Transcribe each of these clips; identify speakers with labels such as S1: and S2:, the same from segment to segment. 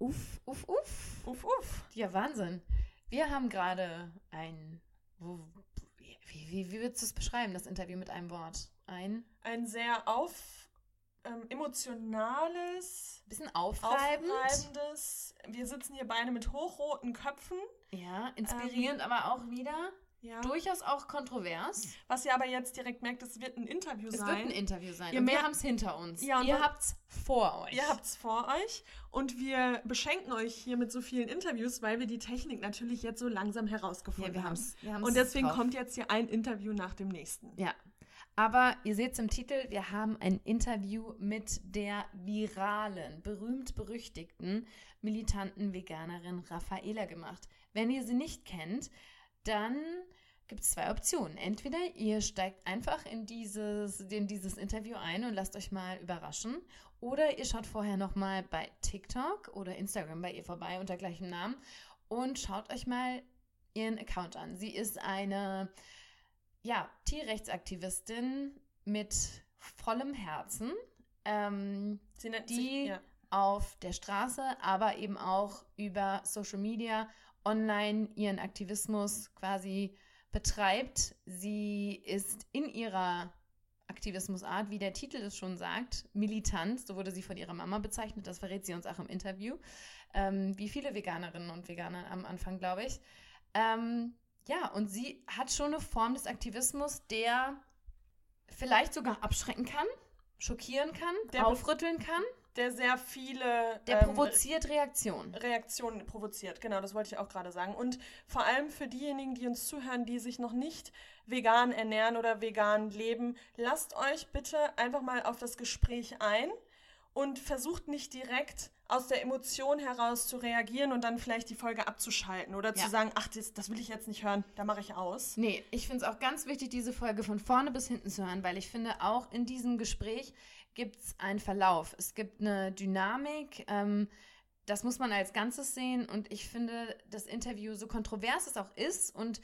S1: uff, uff, uff.
S2: Uff, uff.
S1: Ja, Wahnsinn. Wir haben gerade ein. Wo, wie, wie, wie würdest du es beschreiben, das Interview mit einem Wort? Ein
S2: Ein sehr auf, ähm, emotionales,
S1: bisschen aufreibend.
S2: aufreibendes. Wir sitzen hier beide mit hochroten Köpfen.
S1: Ja, inspirierend, aber auch wieder
S2: Ja.
S1: durchaus auch kontrovers.
S2: Was ihr aber jetzt direkt merkt, es wird ein Interview
S1: Es
S2: sein.
S1: wird ein Interview sein.
S2: Ihr
S1: und wir haben es hinter uns.
S2: Ja,
S1: Ihr habt es vor euch.
S2: Ihr habt es vor euch und wir beschenken euch hier mit so vielen Interviews, weil wir die Technik natürlich jetzt so langsam herausgefunden
S1: Ja, wir
S2: haben.
S1: haben's- wir haben's
S2: und deswegen
S1: drauf.
S2: kommt jetzt hier ein Interview nach dem nächsten.
S1: Ja. Aber ihr seht es im Titel, wir haben ein Interview mit der viralen, berühmt-berüchtigten, militanten Veganerin Raffaela gemacht. Wenn ihr sie nicht kennt, dann gibt es zwei Optionen. Entweder ihr steigt einfach in dieses, in dieses Interview ein und lasst euch mal überraschen. Oder ihr schaut vorher nochmal bei TikTok oder Instagram bei ihr vorbei unter gleichem Namen und schaut euch mal ihren Account an. Sie ist eine ja, Tierrechtsaktivistin mit vollem Herzen, ähm, Die-
S2: sich, ja.
S1: auf der Straße, aber eben auch über Social Media, online ihren Aktivismus quasi betreibt. Sie ist in ihrer Aktivismusart, wie der Titel es schon sagt, militant, so wurde sie von ihrer Mama bezeichnet, das verrät sie uns auch im Interview, ähm, wie viele Veganerinnen und Veganer am Anfang, glaube ich. Ähm, ja, und sie hat schon eine Form des Aktivismus, der vielleicht sogar abschrecken kann, schockieren kann,
S2: Der-
S1: aufrütteln kann,
S2: Der sehr viele
S1: der
S2: ähm,
S1: provoziert Reaktionen.
S2: Reaktionen provoziert. Genau, das wollte ich auch gerade sagen. Und vor allem für diejenigen, die uns zuhören, die sich noch nicht vegan ernähren oder vegan leben, lasst euch bitte einfach mal auf das Gespräch ein und versucht nicht direkt aus der Emotion heraus zu reagieren und dann vielleicht die Folge abzuschalten oder
S1: Ja.
S2: zu sagen, ach, das, das will ich jetzt nicht hören, da mache ich aus.
S1: Nee, ich finde es auch ganz wichtig, diese Folge von vorne bis hinten zu hören, weil ich finde, auch in diesem Gespräch gibt es einen Verlauf. Es gibt eine Dynamik. Ähm, das muss man als Ganzes sehen. Und ich finde, das Interview, so kontrovers es auch ist, und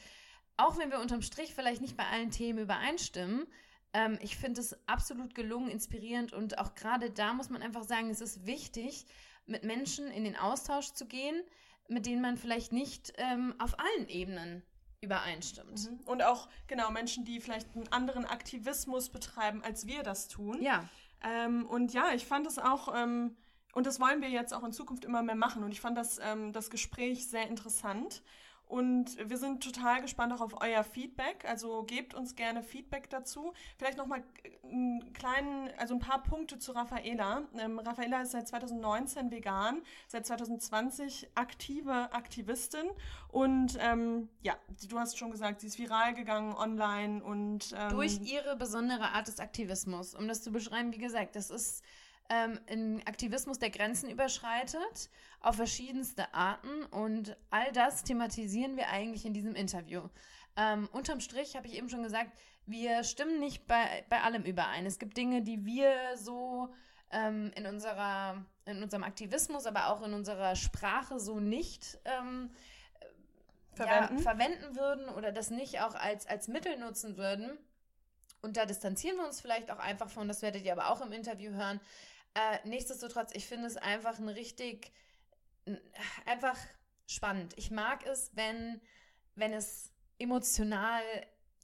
S1: auch wenn wir unterm Strich vielleicht nicht bei allen Themen übereinstimmen, ähm, ich finde es absolut gelungen, inspirierend. Und auch gerade da muss man einfach sagen, es ist wichtig, mit Menschen in den Austausch zu gehen, mit denen man vielleicht nicht ähm, auf allen Ebenen übereinstimmt.
S2: Mhm. Und auch, genau, Menschen, die vielleicht einen anderen Aktivismus betreiben, als wir das tun.
S1: Ja,
S2: Ähm, und ja, ich fand es auch, ähm, und das wollen wir jetzt auch in Zukunft immer mehr machen. Und ich fand das, ähm, das Gespräch sehr interessant. Und wir sind total gespannt auch auf euer Feedback. Also gebt uns gerne Feedback dazu. Vielleicht nochmal einen kleinen, also ein paar Punkte zu Raffaela. Ähm, Raffaela ist seit 2019 vegan, seit 2020 aktive Aktivistin. Und ähm, ja, du hast schon gesagt, sie ist viral gegangen online und ähm,
S1: durch ihre besondere Art des Aktivismus. Um das zu beschreiben, wie gesagt, das ist ähm, ein Aktivismus, der Grenzen überschreitet, auf verschiedenste Arten. Und all das thematisieren wir eigentlich in diesem Interview. Ähm, unterm Strich habe ich eben schon gesagt, wir stimmen nicht bei, bei allem überein. Es gibt Dinge, die wir so ähm, in, unserer, in unserem Aktivismus, aber auch in unserer Sprache so nicht ähm,
S2: Verwenden.
S1: Ja, verwenden würden oder das nicht auch als, als Mittel nutzen würden. Und da distanzieren wir uns vielleicht auch einfach von, das werdet ihr aber auch im Interview hören. Äh, nichtsdestotrotz, ich finde es einfach ein richtig, einfach spannend. Ich mag es, wenn, wenn es emotional,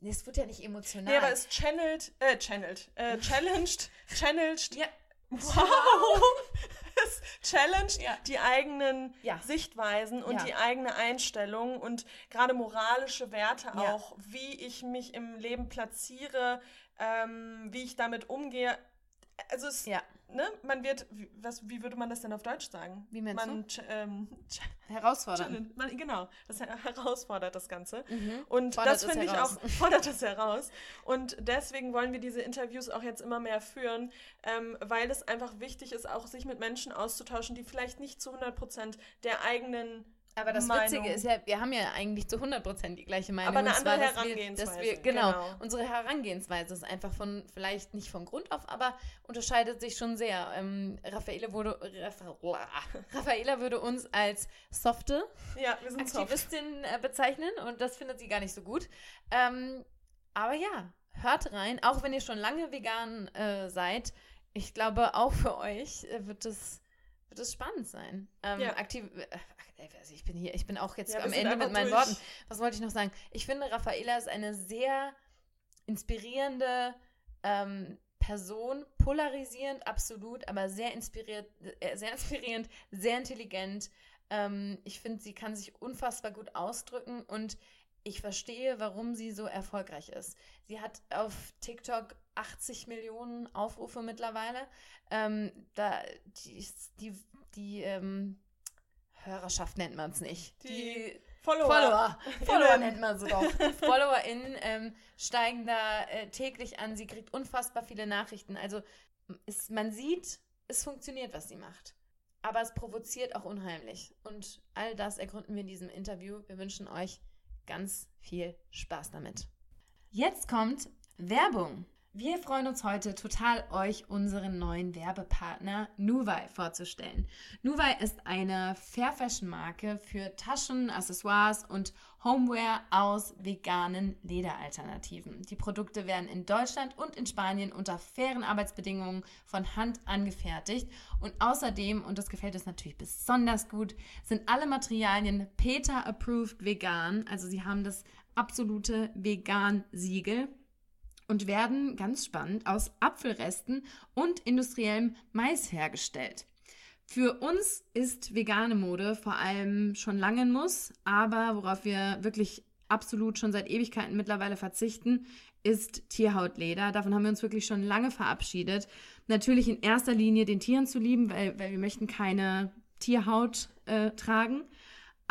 S1: nee, es wird ja nicht emotional.
S2: Nee, aber es channelt, äh, channelt, äh, challenged, challenged,
S1: ja,
S2: wow, es challenged
S1: Ja.
S2: die eigenen
S1: Ja.
S2: Sichtweisen und
S1: Ja.
S2: die eigene Einstellung und gerade moralische Werte auch, wie ich mich im Leben platziere, ähm, wie ich damit umgehe. Also es,
S1: ja,
S2: ne, man wird, wie, was, wie würde man das denn auf Deutsch sagen?
S1: Wie meinst
S2: man, ch- ähm, challenge- man, genau, das herausfordert das Ganze.
S1: Mhm.
S2: Und
S1: Fordert
S2: das finde ich auch, fordert es heraus. Und deswegen wollen wir diese Interviews auch jetzt immer mehr führen, ähm, weil es einfach wichtig ist, auch sich mit Menschen auszutauschen, die vielleicht nicht zu 100% der eigenen
S1: Aber das
S2: Meinung.
S1: Witzige ist ja, wir haben ja eigentlich zu 100% die gleiche Meinung.
S2: Aber eine
S1: zwar,
S2: andere
S1: wir-
S2: Herangehensweise,
S1: Dass wir, genau,
S2: genau.
S1: unsere Herangehensweise ist einfach von, vielleicht nicht von Grund auf, aber unterscheidet sich schon sehr. Ähm, Raffaele wurde, Raffa, Raffaela würde uns als softe
S2: Ja, wir sind soft.
S1: Aktivistin äh, bezeichnen und das findet sie gar nicht so gut. Ähm, aber ja, hört rein, auch wenn ihr schon lange vegan äh, seid. Ich glaube, auch für euch äh, wird es wird es spannend sein. Ähm,
S2: Ja.
S1: aktiv, äh, ich bin hier, ich bin auch jetzt
S2: Ja,
S1: am Ende mit meinen
S2: durch.
S1: Worten. Was wollte ich noch sagen? Ich finde, Raffaella ist eine sehr inspirierende ähm, Person, polarisierend, absolut, aber sehr inspiriert, äh, sehr inspirierend, sehr intelligent. Ähm, ich finde, sie kann sich unfassbar gut ausdrücken und ich verstehe, warum sie so erfolgreich ist. Sie hat auf TikTok 80 Millionen Aufrufe mittlerweile. Ähm, da die, die, die ähm, Hörerschaft nennt man es nicht.
S2: Die Follower.
S1: Follower. Follower
S2: Innen.
S1: nennt man sie doch. Die FollowerInnen ähm, steigen da äh, täglich an. Sie kriegt unfassbar viele Nachrichten. Also es, man sieht, es funktioniert, was sie macht. Aber es provoziert auch unheimlich. Und all das ergründen wir in diesem Interview. Wir wünschen euch ganz viel Spaß damit. Jetzt kommt Werbung. Wir freuen uns heute total, euch unseren neuen Werbepartner Nuvai vorzustellen. Nuvai ist eine Fair Fashion Marke für Taschen, Accessoires und Homeware aus veganen Lederalternativen. Die Produkte werden in Deutschland und in Spanien unter fairen Arbeitsbedingungen von Hand angefertigt und außerdem, und das gefällt uns natürlich besonders gut, sind alle Materialien PETA approved vegan, also sie haben das absolute Vegan-Siegel und werden, ganz spannend, aus Apfelresten und industriellem Mais hergestellt. Für uns ist vegane Mode vor allem schon lange ein Muss, aber worauf wir wirklich absolut schon seit Ewigkeiten mittlerweile verzichten, ist Tierhautleder. Davon haben wir uns wirklich schon lange verabschiedet. Natürlich in erster Linie den Tieren zu lieben, weil, weil wir möchten keine Tierhaut äh, tragen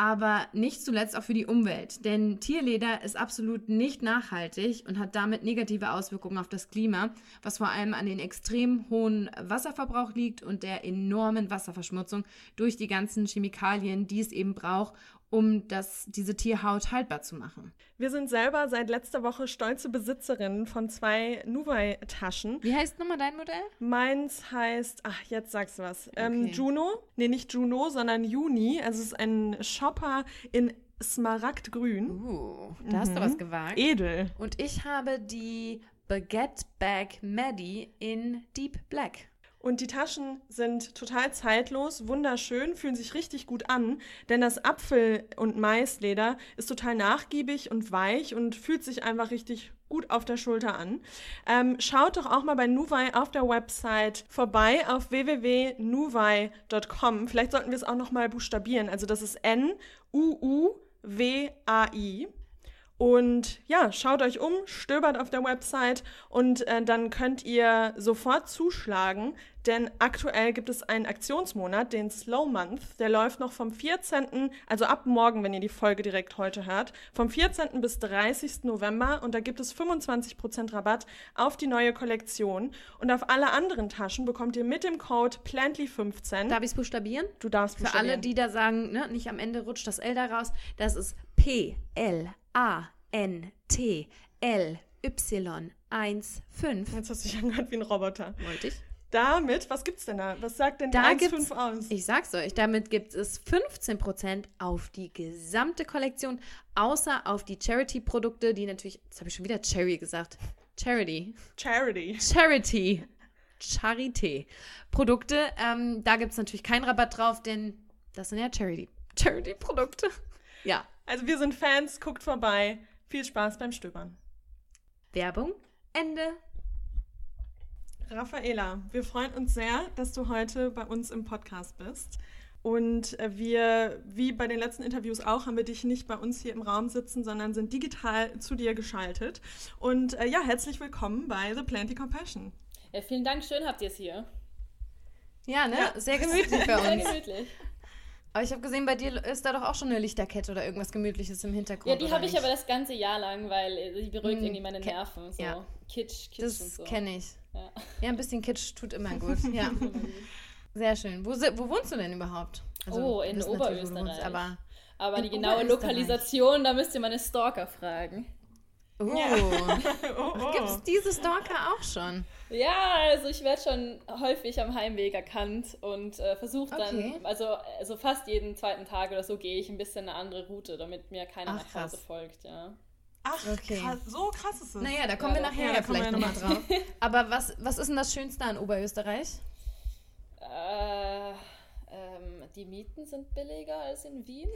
S1: aber nicht zuletzt auch für die Umwelt. Denn Tierleder ist absolut nicht nachhaltig und hat damit negative Auswirkungen auf das Klima, was vor allem an den extrem hohen Wasserverbrauch liegt und der enormen Wasserverschmutzung durch die ganzen Chemikalien, die es eben braucht, um das, diese Tierhaut haltbar zu machen.
S2: Wir sind selber seit letzter Woche stolze Besitzerinnen von zwei Nuvei-Taschen.
S1: Wie heißt nochmal dein Modell?
S2: Meins heißt, ach, jetzt sagst du was. Ähm,
S1: Okay.
S2: Juno. Nee, nicht Juno, sondern Juni. Also es ist ein Shopper in Smaragdgrün.
S1: Uh, da hast du was gewagt.
S2: Edel.
S1: Und ich habe die Baguette Bag Maddie in Deep Black.
S2: Und die Taschen sind total zeitlos, wunderschön, fühlen sich richtig gut an, denn das Apfel- und Maisleder ist total nachgiebig und weich und fühlt sich einfach richtig gut auf der Schulter an. Ähm, schaut doch auch mal bei Nuvai auf der Website vorbei auf www.nuvai.com. Vielleicht sollten wir es auch noch mal buchstabieren. Also das ist N-U-U-W-A-I. Und ja, schaut euch um, stöbert auf der Website und äh, dann könnt ihr sofort zuschlagen, denn aktuell gibt es einen Aktionsmonat, den Slow Month. Der läuft noch vom 14., also ab morgen, wenn ihr die Folge direkt heute hört, vom 14. bis 30. November und da gibt es 25% Rabatt auf die neue Kollektion. Und auf alle anderen Taschen bekommt ihr mit dem Code PLANTLY15.
S1: Darf ich es buchstabieren?
S2: du darfst
S1: Für alle,
S2: buchstabieren.
S1: die da sagen, ne, nicht am Ende rutscht das L da raus, das ist P L A N T L Y 1 5.
S2: Jetzt hast du dich angehört wie ein Roboter.
S1: Wollte ich?
S2: Damit, was gibt's denn da? Was sagt denn
S1: Da
S2: der
S1: gibt's-
S2: 1,5 aus?
S1: Ich sag's euch, damit gibt es 15% auf die gesamte Kollektion, außer auf die Charity-Produkte, die natürlich, jetzt habe ich schon wieder Cherry gesagt. Charity.
S2: Charity.
S1: Charity. Charité. Produkte, ähm, da gibt es natürlich keinen Rabatt drauf, denn das sind ja Charity. Charity-Produkte. Ja.
S2: Also wir sind Fans, guckt vorbei. Viel Spaß beim Stöbern.
S1: Werbung. Ende.
S2: Raffaela, wir freuen uns sehr, dass du heute bei uns im Podcast bist. Und äh, wir, wie bei den letzten Interviews auch, haben wir dich nicht bei uns hier im Raum sitzen, sondern sind digital zu dir geschaltet. Und äh, ja, herzlich willkommen bei The Plenty Compassion.
S3: Ja, vielen Dank, schön habt ihr es hier.
S1: Ja, ne?
S2: Ja.
S1: Sehr gemütlich bei
S3: Sehr
S1: uns.
S3: gemütlich.
S1: Aber ich habe gesehen, bei dir ist da doch auch schon eine Lichterkette oder irgendwas Gemütliches im Hintergrund.
S3: Ja, die habe ich
S1: nicht?
S3: aber das ganze Jahr lang, weil äh, die beruhigt
S1: Hm,
S3: irgendwie meine Nerven. So
S1: ja.
S3: Kitsch, Kitsch und
S1: Das
S3: so.
S1: kenne ich.
S3: Ja.
S1: Ja, ein bisschen Kitsch tut immer gut. Ja, sehr schön. Wo, wo wohnst du denn überhaupt?
S3: Oh,
S1: wir
S3: in
S1: du wohnst,
S3: Oberösterreich.
S1: aber
S3: Aber die genaue
S1: Oberösterreich.
S3: Lokalisation, da müsst ihr meine Stalker fragen.
S1: oh,
S2: Oh, oh.
S1: gibt es diese Stalker auch schon?
S3: Ja, also ich werde schon häufig am Heimweg erkannt und äh, versuche dann,
S1: Okay.
S3: also, also fast jeden zweiten Tag oder so gehe ich ein bisschen eine andere Route, damit mir keiner
S1: Ach,
S3: nach Hause folgt, ja.
S2: Ach,
S1: Okay.
S2: krass, so krass ist es.
S1: Naja, da kommen
S3: Ja,
S1: wir nachher
S2: Ja,
S1: ja, vielleicht nochmal
S2: noch
S1: drauf. Aber was, was ist denn das Schönste an Oberösterreich?
S3: Äh, äh, die Mieten sind billiger als in Wien.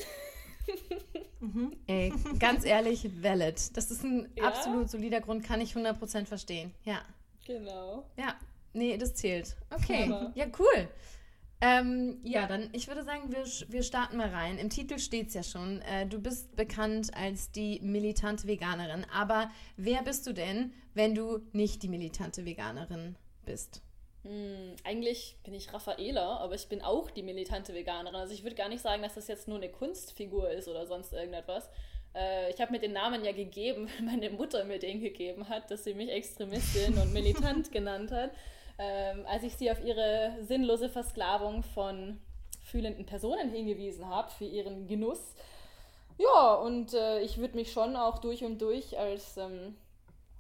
S1: mhm. Ey, ganz ehrlich, valid. Das ist ein ja? absolut solider Grund, kann ich 100% verstehen. Ja.
S3: Genau.
S1: Ja, nee, das zählt. Okay, Aber. ja, cool. Ähm, ja, dann, ich würde sagen, wir, wir starten mal rein. Im Titel steht es ja schon. Äh, du bist bekannt als die militante Veganerin. Aber wer bist du denn, wenn du nicht die militante Veganerin bist?
S3: Hm, eigentlich bin ich Raffaela, aber ich bin auch die militante Veganerin. Also ich würde gar nicht sagen, dass das jetzt nur eine Kunstfigur ist oder sonst irgendetwas. Äh, ich habe mir den Namen ja gegeben, weil meine Mutter mir den gegeben hat, dass sie mich Extremistin und militant genannt hat ähm, als ich sie auf ihre sinnlose Versklavung von fühlenden Personen hingewiesen habe für ihren Genuss. Ja, und äh, ich würde mich schon auch durch und durch als, ähm,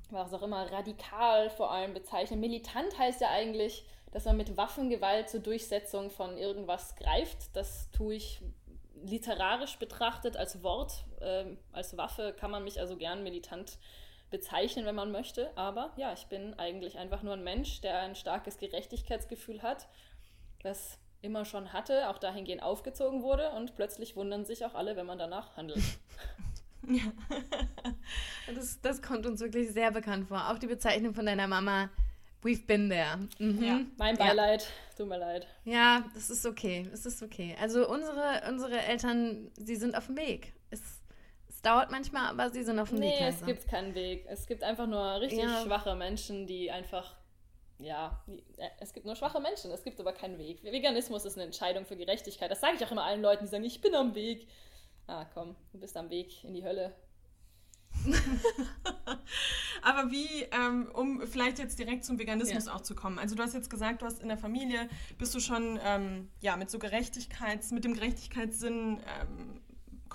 S3: was auch immer, radikal vor allem bezeichnen. Militant heißt ja eigentlich, dass man mit Waffengewalt zur Durchsetzung von irgendwas greift. Das tue ich literarisch betrachtet als Wort. Ähm, als Waffe kann man mich also gern militant bezeichnen, wenn man möchte. Aber ja, ich bin eigentlich einfach nur ein Mensch, der ein starkes Gerechtigkeitsgefühl hat, das immer schon hatte, auch dahingehend aufgezogen wurde und plötzlich wundern sich auch alle, wenn man danach handelt.
S1: Ja. das, das kommt uns wirklich sehr bekannt vor. Auch die Bezeichnung von deiner Mama, we've been there.
S3: Mhm. Ja, mein Beileid, ja. tut mir leid.
S1: Ja, das ist okay, es ist okay. Also unsere, unsere Eltern, sie sind auf dem Weg. Es dauert manchmal, aber sie sind auf dem
S3: nee, Weg. Nee, es gibt keinen Weg. Es gibt einfach nur richtig ja. schwache Menschen, die einfach, ja, äh, es gibt nur schwache Menschen, es gibt aber keinen Weg. Veganismus ist eine Entscheidung für Gerechtigkeit. Das sage ich auch immer allen Leuten, die sagen, ich bin am Weg. Ah, komm, du bist am Weg in die Hölle.
S2: Aber wie, ähm, um vielleicht jetzt direkt zum Veganismus ja. auch zu kommen. Also du hast jetzt gesagt, du hast in der Familie, bist du schon ähm, ja, mit so Gerechtigkeits, mit dem Gerechtigkeitssinn ähm,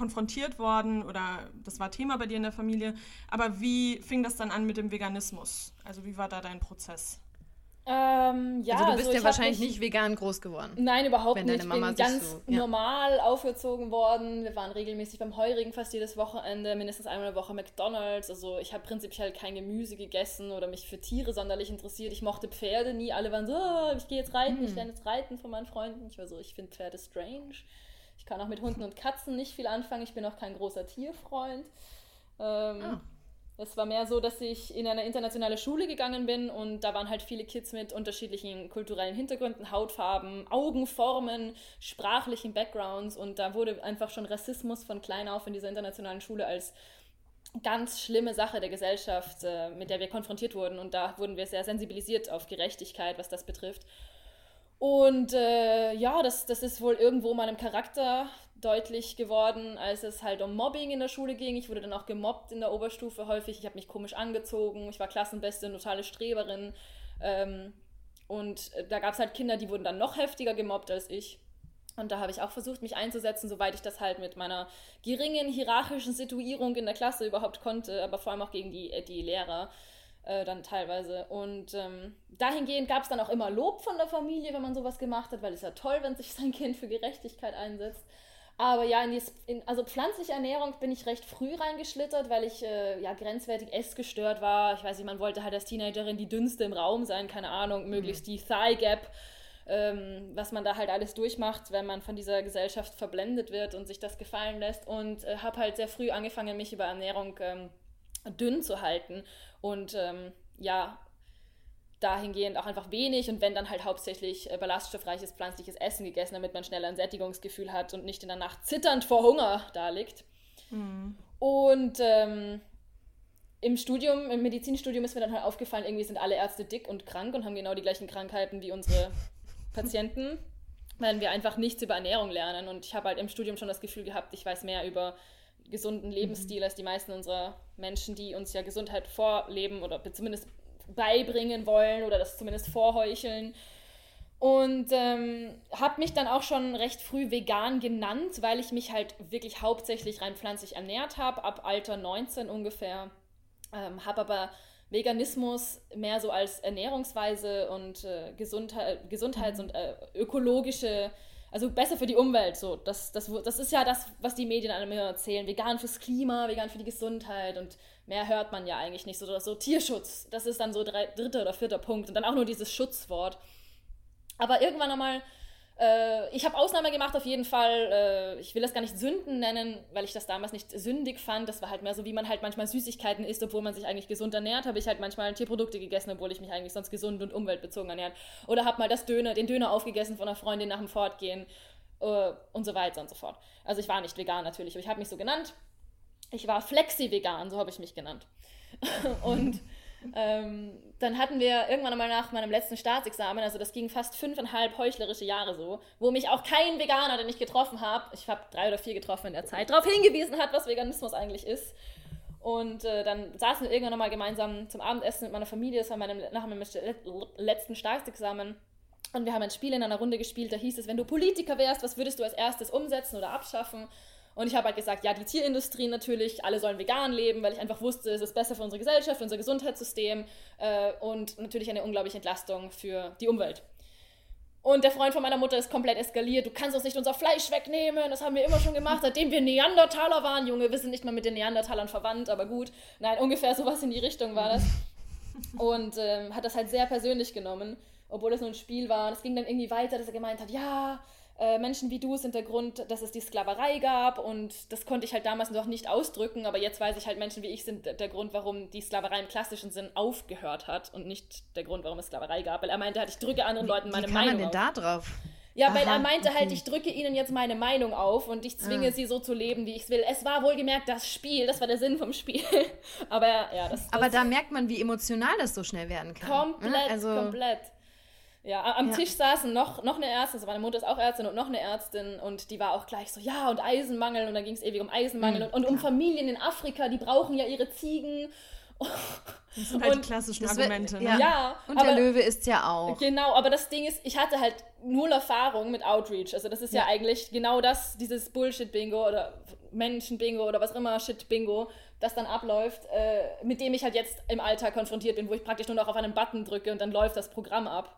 S2: konfrontiert worden oder das war Thema bei dir in der Familie. Aber wie fing das dann an mit dem Veganismus? Also wie war da dein Prozess?
S3: Ähm, ja,
S1: also du bist also ja wahrscheinlich mich, nicht vegan groß geworden.
S3: Nein, überhaupt nicht. Ich bin ganz so, ja. normal aufgezogen worden. Wir waren regelmäßig beim Heurigen fast jedes Wochenende, mindestens einmal in der Woche McDonalds. Also ich habe prinzipiell kein Gemüse gegessen oder mich für Tiere sonderlich interessiert. Ich mochte Pferde nie. Alle waren so, oh, ich gehe jetzt reiten, hm. ich lerne jetzt reiten von meinen Freunden. Ich war so, ich finde Pferde strange. Ich kann auch mit Hunden und Katzen nicht viel anfangen. Ich bin auch kein großer Tierfreund. Ähm, ah. Es war mehr so, dass ich in eine internationale Schule gegangen bin und da waren halt viele Kids mit unterschiedlichen kulturellen Hintergründen, Hautfarben, Augenformen, sprachlichen Backgrounds und da wurde einfach schon Rassismus von klein auf in dieser internationalen Schule als ganz schlimme Sache der Gesellschaft, äh, mit der wir konfrontiert wurden und da wurden wir sehr sensibilisiert auf Gerechtigkeit, was das betrifft. Und äh, ja, das, das ist wohl irgendwo meinem Charakter deutlich geworden, als es halt um Mobbing in der Schule ging. Ich wurde dann auch gemobbt in der Oberstufe häufig. Ich habe mich komisch angezogen. Ich war Klassenbeste, totale Streberin. Ähm, und da gab es halt Kinder, die wurden dann noch heftiger gemobbt als ich. Und da habe ich auch versucht, mich einzusetzen, soweit ich das halt mit meiner geringen hierarchischen Situierung in der Klasse überhaupt konnte, aber vor allem auch gegen die, die Lehrer äh, dann teilweise. Und ähm, dahingehend gab es dann auch immer Lob von der Familie, wenn man sowas gemacht hat, weil es ja toll, wenn sich sein Kind für Gerechtigkeit einsetzt. Aber ja, in die, in, also pflanzliche Ernährung bin ich recht früh reingeschlittert, weil ich äh, ja grenzwertig essgestört war. Ich weiß nicht, man wollte halt als Teenagerin die dünnste im Raum sein, keine Ahnung, möglichst mhm. die Thigh Gap, ähm, was man da halt alles durchmacht, wenn man von dieser Gesellschaft verblendet wird und sich das gefallen lässt. Und äh, habe halt sehr früh angefangen, mich über Ernährung ähm, dünn zu halten und ähm, ja, dahingehend auch einfach wenig und wenn dann halt hauptsächlich äh, ballaststoffreiches pflanzliches Essen gegessen, damit man schneller ein Sättigungsgefühl hat und nicht in der Nacht zitternd vor Hunger da liegt. Mhm. Und ähm, im Studium, im Medizinstudium ist mir dann halt aufgefallen, irgendwie sind alle Ärzte dick und krank und haben genau die gleichen Krankheiten wie unsere Patienten, weil wir einfach nichts über Ernährung lernen. Und ich habe halt im Studium schon das Gefühl gehabt, ich weiß mehr über gesunden Lebensstil mhm. als die meisten unserer Menschen, die uns ja Gesundheit vorleben oder zumindest beibringen wollen oder das zumindest vorheucheln. Und ähm, habe mich dann auch schon recht früh vegan genannt, weil ich mich halt wirklich hauptsächlich rein pflanzlich ernährt habe, ab Alter 19 ungefähr. Ähm, habe aber Veganismus mehr so als Ernährungsweise und äh, Gesundheit, Gesundheits- mhm. und äh, ökologische also besser für die Umwelt. So, das, das, das ist ja das, was die Medien einem immer erzählen. Vegan fürs Klima, vegan für die Gesundheit und mehr hört man ja eigentlich nicht. So, so Tierschutz, das ist dann so drei, dritter oder vierter Punkt und dann auch nur dieses Schutzwort. Aber irgendwann einmal Äh, ich habe Ausnahme gemacht auf jeden Fall. Äh, ich will das gar nicht Sünden nennen, weil ich das damals nicht sündig fand. Das war halt mehr so, wie man halt manchmal Süßigkeiten isst, obwohl man sich eigentlich gesund ernährt. Habe ich halt manchmal Tierprodukte gegessen, obwohl ich mich eigentlich sonst gesund und umweltbezogen ernährt. Oder habe mal das Döner, den Döner aufgegessen von einer Freundin nach dem Fortgehen äh, und so weiter und so fort. Also ich war nicht vegan natürlich, aber ich habe mich so genannt. Ich war flexi-vegan, so habe ich mich genannt. und ähm, dann hatten wir irgendwann einmal nach meinem letzten Staatsexamen, also das ging fast fünfeinhalb heuchlerische Jahre so, wo mich auch kein Veganer, den ich getroffen habe, ich habe drei oder vier getroffen in der Zeit, darauf hingewiesen hat, was Veganismus eigentlich ist. Und äh, dann saßen wir irgendwann nochmal gemeinsam zum Abendessen mit meiner Familie, das war meinem, nach meinem letzten Staatsexamen. Und wir haben ein Spiel in einer Runde gespielt, da hieß es, wenn du Politiker wärst, was würdest du als erstes umsetzen oder abschaffen? Und ich habe halt gesagt, ja, die Tierindustrie natürlich, alle sollen vegan leben, weil ich einfach wusste, es ist besser für unsere Gesellschaft, für unser Gesundheitssystem äh, und natürlich eine unglaubliche Entlastung für die Umwelt. Und der Freund von meiner Mutter ist komplett eskaliert. Du kannst uns nicht unser Fleisch wegnehmen. Das haben wir immer schon gemacht, seitdem wir Neandertaler waren. Junge, wir sind nicht mal mit den Neandertalern verwandt, aber gut. Nein, ungefähr sowas in die Richtung war das. Und ähm, hat das halt sehr persönlich genommen, obwohl es nur ein Spiel war. Und es ging dann irgendwie weiter, dass er gemeint hat, ja, äh, Menschen wie du sind der Grund, dass es die Sklaverei gab und das konnte ich halt damals noch nicht ausdrücken, aber jetzt weiß ich halt, Menschen wie ich sind der Grund, warum die Sklaverei im klassischen Sinn aufgehört hat und nicht der Grund, warum es Sklaverei gab, weil er meinte halt, ich drücke anderen Leuten meine wie, wie Meinung man denn
S1: auf. da drauf?
S3: Ja, Aha, weil er meinte halt, okay. halt, ich drücke ihnen jetzt meine Meinung auf und ich zwinge ah. sie so zu leben, wie ich es will. Es war wohlgemerkt das Spiel, das war der Sinn vom Spiel. Aber ja, das, das
S1: Aber da merkt man, wie emotional das so schnell werden kann.
S3: Ne? Komplett, also, komplett. Ja, am ja. Tisch saßen noch, noch eine Ärztin, also meine Mutter ist auch Ärztin und noch eine Ärztin und die war auch gleich so, ja, und Eisenmangel und dann ging es ewig um Eisenmangel mhm, und, und um Familien in Afrika, die brauchen ja ihre Ziegen.
S2: Das sind halt und die klassischen Argumente.
S3: Ne? Ja. ja.
S1: und aber, der Löwe ist ja auch.
S3: Genau, aber das Ding ist, ich hatte halt null Erfahrung mit Outreach. Also das ist ja, ja eigentlich genau das, dieses Bullshit-Bingo oder Menschen-Bingo oder was immer, Shit-Bingo, das dann abläuft, äh, mit dem ich halt jetzt im Alltag konfrontiert bin, wo ich praktisch nur noch auf einen Button drücke und dann läuft das Programm ab.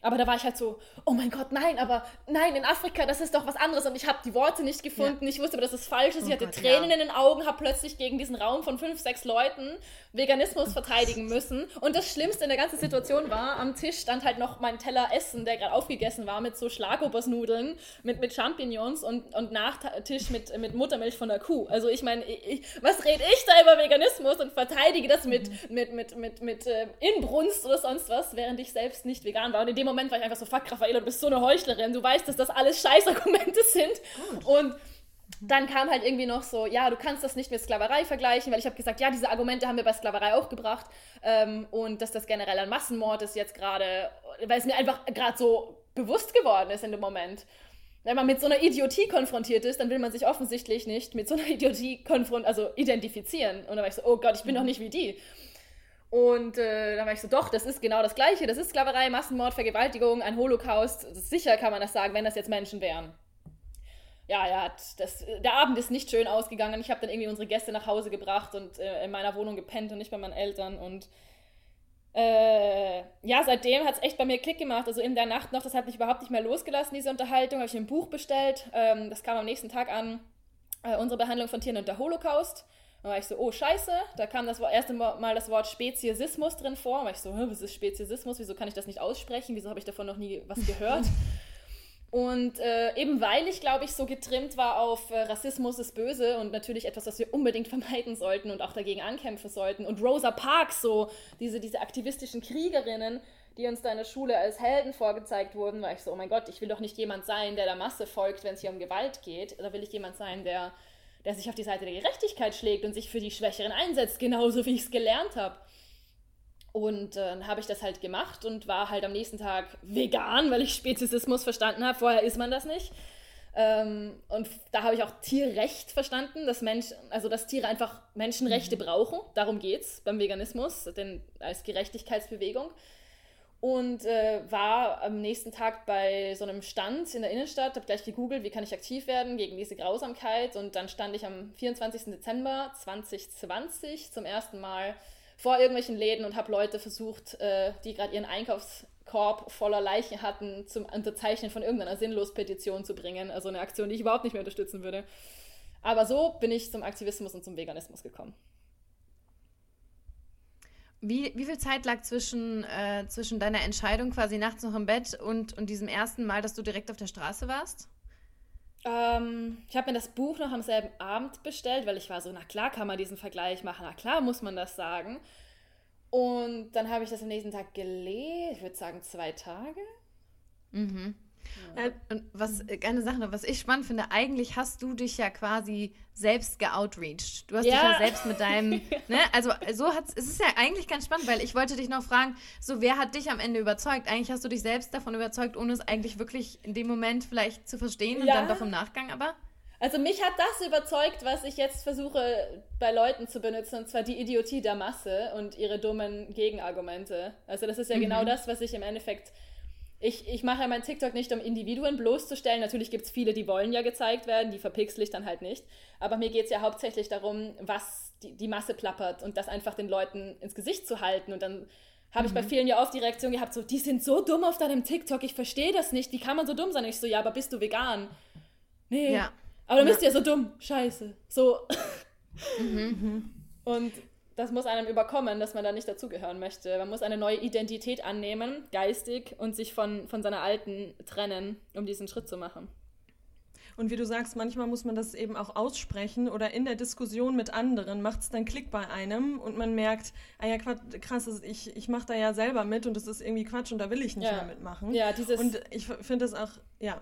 S3: Aber da war ich halt so, oh mein Gott, nein, aber nein, in Afrika, das ist doch was anderes. Und ich habe die Worte nicht gefunden. Ja. Ich wusste aber, dass es falsch ist. Ich oh hatte Gott, Tränen ja. in den Augen, habe plötzlich gegen diesen Raum von fünf, sechs Leuten Veganismus verteidigen müssen. Und das Schlimmste in der ganzen Situation war, am Tisch stand halt noch mein Teller Essen, der gerade aufgegessen war, mit so Schlagobers-Nudeln, mit, mit Champignons und, und Nachtisch mit, mit Muttermilch von der Kuh. Also ich meine, was rede ich da über Veganismus und verteidige das mit, mhm. mit, mit, mit, mit, mit äh, Inbrunst oder sonst was, während ich selbst nicht vegan war. Und in dem Moment war ich einfach so, fuck, Raffaella, du bist so eine Heuchlerin, du weißt, dass das alles Scheißargumente sind. Gut. Und dann kam halt irgendwie noch so, ja, du kannst das nicht mit Sklaverei vergleichen, weil ich habe gesagt, ja, diese Argumente haben wir bei Sklaverei auch gebracht ähm, und dass das generell ein Massenmord ist jetzt gerade, weil es mir einfach gerade so bewusst geworden ist in dem Moment. Wenn man mit so einer Idiotie konfrontiert ist, dann will man sich offensichtlich nicht mit so einer Idiotie konfront also identifizieren. Und dann war ich so, oh Gott, ich bin doch nicht wie die. Und äh, dann war ich so, doch, das ist genau das Gleiche. Das ist Sklaverei, Massenmord, Vergewaltigung, ein Holocaust. Sicher kann man das sagen, wenn das jetzt Menschen wären. Ja, ja, das, der Abend ist nicht schön ausgegangen. Ich habe dann irgendwie unsere Gäste nach Hause gebracht und äh, in meiner Wohnung gepennt und nicht bei meinen Eltern. Und äh, ja, seitdem hat es echt bei mir Klick gemacht. Also in der Nacht noch, das hat mich überhaupt nicht mehr losgelassen, diese Unterhaltung. Habe ich ein Buch bestellt. Ähm, das kam am nächsten Tag an. Äh, unsere Behandlung von Tieren und der Holocaust. Dann war ich so, oh Scheiße, da kam das erste Mal das Wort Speziesismus drin vor. Da war ich so, was ist Speziesismus? Wieso kann ich das nicht aussprechen? Wieso habe ich davon noch nie was gehört? Und äh, eben weil ich, glaube ich, so getrimmt war auf äh, Rassismus ist böse und natürlich etwas, was wir unbedingt vermeiden sollten und auch dagegen ankämpfen sollten. Und Rosa Parks, so diese, diese aktivistischen Kriegerinnen, die uns da in der Schule als Helden vorgezeigt wurden, war ich so, oh mein Gott, ich will doch nicht jemand sein, der der Masse folgt, wenn es hier um Gewalt geht. Da will ich jemand sein, der der sich auf die Seite der Gerechtigkeit schlägt und sich für die Schwächeren einsetzt, genauso wie ich es gelernt habe. Und äh, dann habe ich das halt gemacht und war halt am nächsten Tag vegan, weil ich Speziesismus verstanden habe. Vorher ist man das nicht. Ähm, und da habe ich auch Tierrecht verstanden, dass Mensch, also dass Tiere einfach Menschenrechte mhm. brauchen. Darum geht es beim Veganismus, denn als Gerechtigkeitsbewegung und äh, war am nächsten Tag bei so einem Stand in der Innenstadt, habe gleich gegoogelt, wie kann ich aktiv werden gegen diese Grausamkeit und dann stand ich am 24. Dezember 2020 zum ersten Mal vor irgendwelchen Läden und habe Leute versucht, äh, die gerade ihren Einkaufskorb voller Leichen hatten, zum Unterzeichnen von irgendeiner Sinnlos-Petition zu bringen. Also eine Aktion, die ich überhaupt nicht mehr unterstützen würde. Aber so bin ich zum Aktivismus und zum Veganismus gekommen.
S1: Wie, wie viel Zeit lag zwischen, äh, zwischen deiner Entscheidung quasi nachts noch im Bett und, und diesem ersten Mal, dass du direkt auf der Straße warst?
S3: Ähm, ich habe mir das Buch noch am selben Abend bestellt, weil ich war so, na klar kann man diesen Vergleich machen, na klar muss man das sagen. Und dann habe ich das am nächsten Tag gelesen, ich würde sagen zwei Tage.
S1: Mhm. Ja. Und was, äh, eine Sache, was ich spannend finde, eigentlich hast du dich ja quasi selbst geoutreached. Du hast ja. dich ja selbst mit deinem, ne, also so hat es ist ja eigentlich ganz spannend, weil ich wollte dich noch fragen, so wer hat dich am Ende überzeugt? Eigentlich hast du dich selbst davon überzeugt, ohne es eigentlich wirklich in dem Moment vielleicht zu verstehen und ja. dann doch im Nachgang aber?
S3: Also mich hat das überzeugt, was ich jetzt versuche bei Leuten zu benutzen, und zwar die Idiotie der Masse und ihre dummen Gegenargumente. Also das ist ja genau mhm. genau das, was ich im Endeffekt ich, ich mache ja mein TikTok nicht, um Individuen bloßzustellen. Natürlich gibt es viele, die wollen ja gezeigt werden, die verpixel ich dann halt nicht. Aber mir geht es ja hauptsächlich darum, was die, die Masse plappert und das einfach den Leuten ins Gesicht zu halten. Und dann habe mhm. ich bei mhm. vielen ja oft die Reaktion gehabt, so, die sind so dumm auf deinem TikTok, ich verstehe das nicht, wie kann man so dumm sein? Und ich so, ja, aber bist du vegan? Nee. Ja. Aber dann ja. bist du ja so dumm. Scheiße. So. Mhm. Und das muss einem überkommen, dass man da nicht dazugehören möchte. Man muss eine neue Identität annehmen, geistig, und sich von, von seiner alten trennen, um diesen Schritt zu machen.
S2: Und wie du sagst, manchmal muss man das eben auch aussprechen oder in der Diskussion mit anderen macht es dann Klick bei einem und man merkt, ah ja, krass, ich, ich mache da ja selber mit und das ist irgendwie Quatsch und da will ich nicht ja. mehr mitmachen. Ja, dieses und ich finde das auch, ja,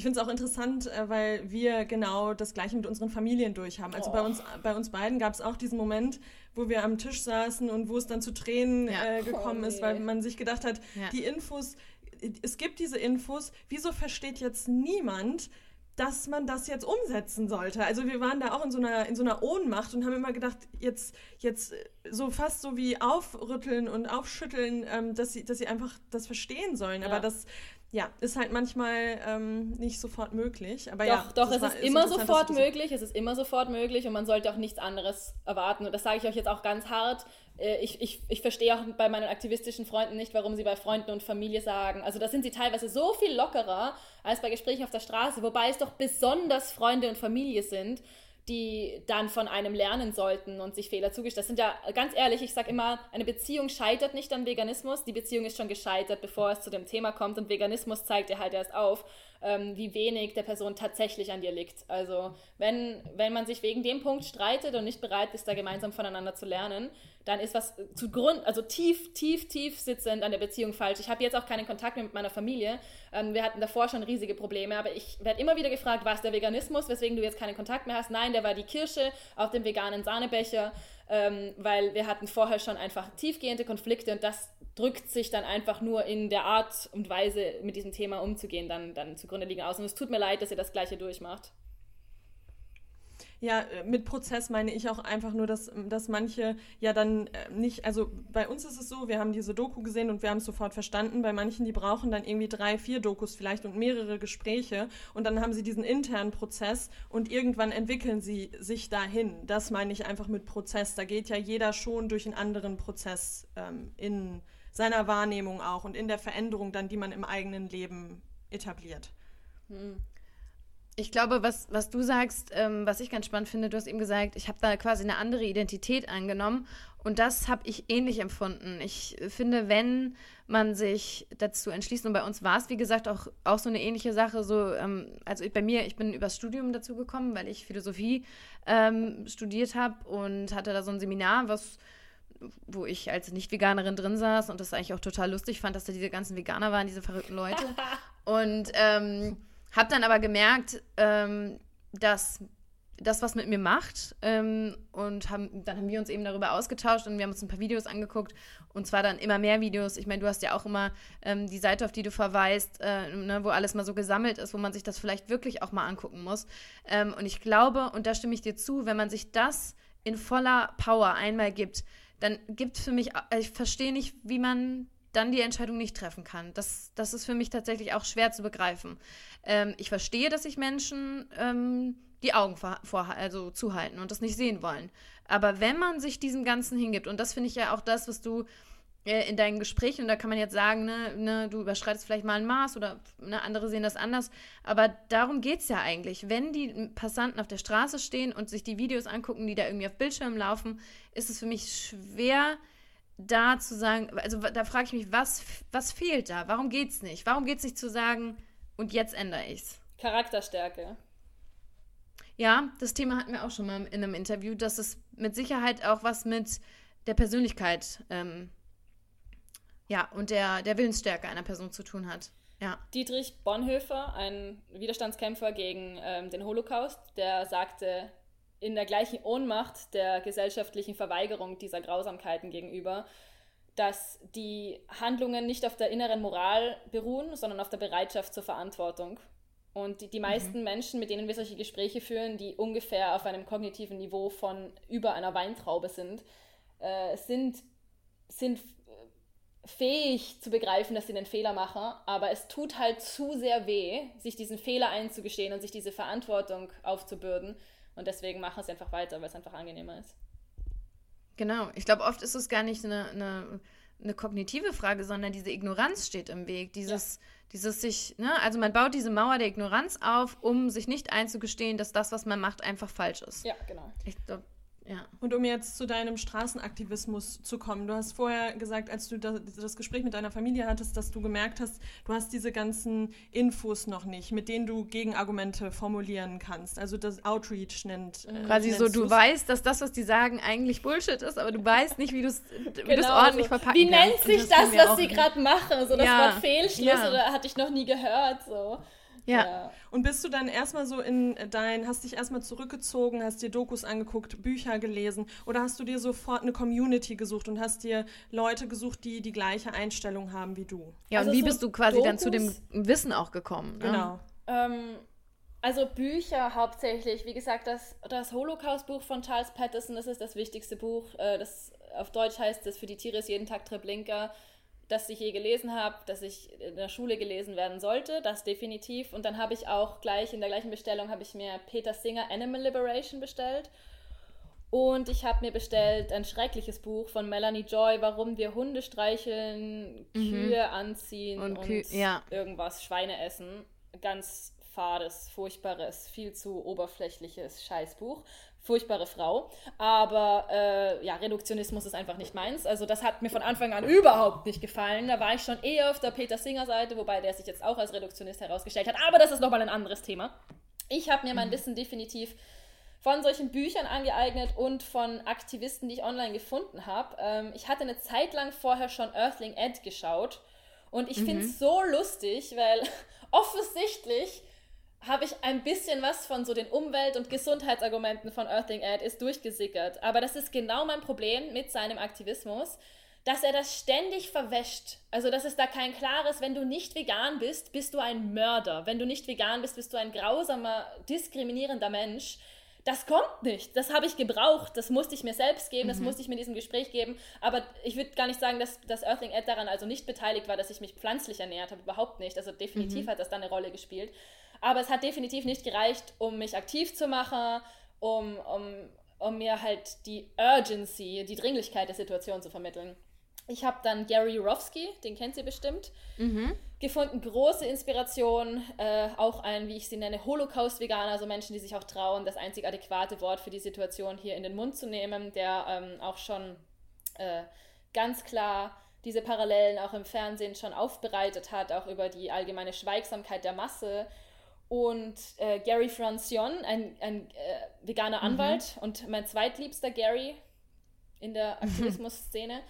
S2: ich finde es auch interessant, äh, weil wir genau das Gleiche mit unseren Familien durchhaben. Also oh. bei, uns, bei uns beiden gab es auch diesen Moment, wo wir am Tisch saßen und wo es dann zu Tränen ja. äh, gekommen oh, ist, weil man sich gedacht hat, ja. die Infos, es gibt diese Infos, wieso versteht jetzt niemand, dass man das jetzt umsetzen sollte. Also wir waren da auch in so einer, in so einer Ohnmacht und haben immer gedacht, jetzt, jetzt so fast so wie aufrütteln und aufschütteln, ähm, dass, sie, dass sie einfach das verstehen sollen. Ja. Aber das, ja, ist halt manchmal ähm, nicht sofort möglich. Aber
S3: doch,
S2: ja,
S3: doch, es ist, ist immer sofort möglich. Es ist immer sofort möglich und man sollte auch nichts anderes erwarten. Und das sage ich euch jetzt auch ganz hart. Äh, ich, ich, ich verstehe auch bei meinen aktivistischen Freunden nicht, warum sie bei Freunden und Familie sagen. Also da sind sie teilweise so viel lockerer als bei Gesprächen auf der Straße, wobei es doch besonders Freunde und Familie sind die dann von einem lernen sollten und sich Fehler zugestehen. Das sind ja, ganz ehrlich, ich sage immer, eine Beziehung scheitert nicht an Veganismus. Die Beziehung ist schon gescheitert, bevor es zu dem Thema kommt. Und Veganismus zeigt ja halt erst auf, ähm, wie wenig der Person tatsächlich an dir liegt. Also wenn, wenn man sich wegen dem Punkt streitet und nicht bereit ist, da gemeinsam voneinander zu lernen, dann ist was zu Grund, also tief, tief, tief sitzend an der Beziehung falsch. Ich habe jetzt auch keinen Kontakt mehr mit meiner Familie. Ähm, wir hatten davor schon riesige Probleme, aber ich werde immer wieder gefragt, was der Veganismus, weswegen du jetzt keinen Kontakt mehr hast. Nein, der war die Kirsche auf dem veganen Sahnebecher, ähm, weil wir hatten vorher schon einfach tiefgehende Konflikte und das drückt sich dann einfach nur in der Art und Weise, mit diesem Thema umzugehen, dann, dann zugrunde liegen aus. Und es tut mir leid, dass ihr das Gleiche durchmacht.
S2: Ja, äh, mit Prozess meine ich auch einfach nur, dass, dass manche ja dann äh, nicht, also bei uns ist es so, wir haben diese Doku gesehen und wir haben es sofort verstanden. Bei manchen, die brauchen dann irgendwie drei, vier Dokus vielleicht und mehrere Gespräche und dann haben sie diesen internen Prozess und irgendwann entwickeln sie sich dahin. Das meine ich einfach mit Prozess. Da geht ja jeder schon durch einen anderen Prozess ähm, in seiner Wahrnehmung auch und in der Veränderung dann, die man im eigenen Leben etabliert. Hm.
S1: Ich glaube, was, was du sagst, ähm, was ich ganz spannend finde, du hast eben gesagt, ich habe da quasi eine andere Identität angenommen und das habe ich ähnlich empfunden. Ich finde, wenn man sich dazu entschließt, und bei uns war es, wie gesagt, auch, auch so eine ähnliche Sache, so, ähm, also bei mir, ich bin übers Studium dazu gekommen, weil ich Philosophie ähm, studiert habe und hatte da so ein Seminar, was wo ich als Nicht-Veganerin drin saß und das eigentlich auch total lustig fand, dass da diese ganzen Veganer waren, diese verrückten Leute. und ähm, hab dann aber gemerkt, ähm, dass das was mit mir macht. Ähm, und haben, dann haben wir uns eben darüber ausgetauscht und wir haben uns ein paar Videos angeguckt. Und zwar dann immer mehr Videos. Ich meine, du hast ja auch immer ähm, die Seite, auf die du verweist, äh, ne, wo alles mal so gesammelt ist, wo man sich das vielleicht wirklich auch mal angucken muss. Ähm, und ich glaube, und da stimme ich dir zu, wenn man sich das in voller Power einmal gibt, dann gibt es für mich, äh, ich verstehe nicht, wie man dann die Entscheidung nicht treffen kann. Das, das ist für mich tatsächlich auch schwer zu begreifen. Ähm, ich verstehe, dass sich Menschen ähm, die Augen vor, also zuhalten und das nicht sehen wollen. Aber wenn man sich diesem Ganzen hingibt, und das finde ich ja auch das, was du äh, in deinen Gesprächen, und da kann man jetzt sagen, ne, ne, du überschreitest vielleicht mal ein Maß oder ne, andere sehen das anders, aber darum geht es ja eigentlich. Wenn die Passanten auf der Straße stehen und sich die Videos angucken, die da irgendwie auf Bildschirmen laufen, ist es für mich schwer, da zu sagen, also da frage ich mich, was, was fehlt da? Warum geht's nicht? Warum geht's nicht zu sagen, und jetzt ändere ich's?
S3: Charakterstärke.
S1: Ja, das Thema hatten wir auch schon mal in einem Interview, dass es mit Sicherheit auch was mit der Persönlichkeit ähm, ja, und der, der Willensstärke einer Person zu tun hat. Ja.
S3: Dietrich Bonhoeffer, ein Widerstandskämpfer gegen ähm, den Holocaust, der sagte, in der gleichen Ohnmacht der gesellschaftlichen Verweigerung dieser Grausamkeiten gegenüber, dass die Handlungen nicht auf der inneren Moral beruhen, sondern auf der Bereitschaft zur Verantwortung. Und die, die meisten mhm. Menschen, mit denen wir solche Gespräche führen, die ungefähr auf einem kognitiven Niveau von über einer Weintraube sind, äh, sind, sind fähig zu begreifen, dass sie einen Fehler machen, aber es tut halt zu sehr weh, sich diesen Fehler einzugestehen und sich diese Verantwortung aufzubürden. Und deswegen machen sie einfach weiter, weil es einfach angenehmer ist.
S1: Genau. Ich glaube, oft ist es gar nicht eine, eine, eine, kognitive Frage, sondern diese Ignoranz steht im Weg. Dieses, ja. dieses sich, ne? also man baut diese Mauer der Ignoranz auf, um sich nicht einzugestehen, dass das, was man macht, einfach falsch ist.
S3: Ja, genau.
S1: Ich glaube, ja.
S2: Und um jetzt zu deinem Straßenaktivismus zu kommen, du hast vorher gesagt, als du das Gespräch mit deiner Familie hattest, dass du gemerkt hast, du hast diese ganzen Infos noch nicht, mit denen du Gegenargumente formulieren kannst. Also das Outreach nennt.
S1: Äh, Quasi so, du weißt, dass das, was die sagen, eigentlich Bullshit ist, aber du weißt nicht, wie, genau, wie du es ordentlich so. verpacken
S3: Wie nennt sich das, das was sie gerade machen? So das ja. Wort Fehlschluss ja. oder hatte ich noch nie gehört. So.
S2: Ja. ja. Und bist du dann erstmal so in dein, hast dich erstmal zurückgezogen, hast dir Dokus angeguckt, Bücher gelesen oder hast du dir sofort eine Community gesucht und hast dir Leute gesucht, die die gleiche Einstellung haben wie du?
S1: Ja, also und wie so bist du quasi Dokus, dann zu dem Wissen auch gekommen?
S2: Ne? Genau.
S3: Ähm, also Bücher hauptsächlich. Wie gesagt, das, das Holocaust-Buch von Charles Patterson, das ist das wichtigste Buch. Äh, das auf Deutsch heißt das Für die Tiere ist jeden Tag Treblinka das ich je gelesen habe, dass ich in der Schule gelesen werden sollte, das definitiv. Und dann habe ich auch gleich in der gleichen Bestellung habe ich mir Peter Singer Animal Liberation bestellt. Und ich habe mir bestellt ein schreckliches Buch von Melanie Joy, warum wir Hunde streicheln, mhm. Kühe anziehen und, und Kü ja. irgendwas, Schweine essen. Ganz fades, furchtbares, viel zu oberflächliches Scheißbuch furchtbare Frau. Aber äh, ja, Reduktionismus ist einfach nicht meins. Also das hat mir von Anfang an überhaupt nicht gefallen. Da war ich schon eher auf der Peter Singer Seite, wobei der sich jetzt auch als Reduktionist herausgestellt hat. Aber das ist nochmal ein anderes Thema. Ich habe mir mein mhm. Wissen definitiv von solchen Büchern angeeignet und von Aktivisten, die ich online gefunden habe. Ähm, ich hatte eine Zeit lang vorher schon Earthling Ed geschaut und ich mhm. finde es so lustig, weil offensichtlich habe ich ein bisschen was von so den Umwelt- und Gesundheitsargumenten von Earthling Ad ist durchgesickert. Aber das ist genau mein Problem mit seinem Aktivismus, dass er das ständig verwäscht. Also, dass es da kein klares, wenn du nicht vegan bist, bist du ein Mörder. Wenn du nicht vegan bist, bist du ein grausamer, diskriminierender Mensch. Das kommt nicht. Das habe ich gebraucht. Das musste ich mir selbst geben. Das mhm. musste ich mir in diesem Gespräch geben. Aber ich würde gar nicht sagen, dass, dass Earthling Ad daran also nicht beteiligt war, dass ich mich pflanzlich ernährt habe. Überhaupt nicht. Also definitiv mhm. hat das da eine Rolle gespielt. Aber es hat definitiv nicht gereicht, um mich aktiv zu machen, um, um, um mir halt die Urgency, die Dringlichkeit der Situation zu vermitteln. Ich habe dann Gary Rofsky, den kennt ihr bestimmt, mhm. gefunden. Große Inspiration, äh, auch ein, wie ich sie nenne, Holocaust-Veganer, also Menschen, die sich auch trauen, das einzig adäquate Wort für die Situation hier in den Mund zu nehmen, der ähm, auch schon äh, ganz klar diese Parallelen auch im Fernsehen schon aufbereitet hat, auch über die allgemeine Schweigsamkeit der Masse und äh, Gary Francione, ein, ein äh, veganer mhm. Anwalt mhm. und mein zweitliebster Gary in der Aktivismus-Szene,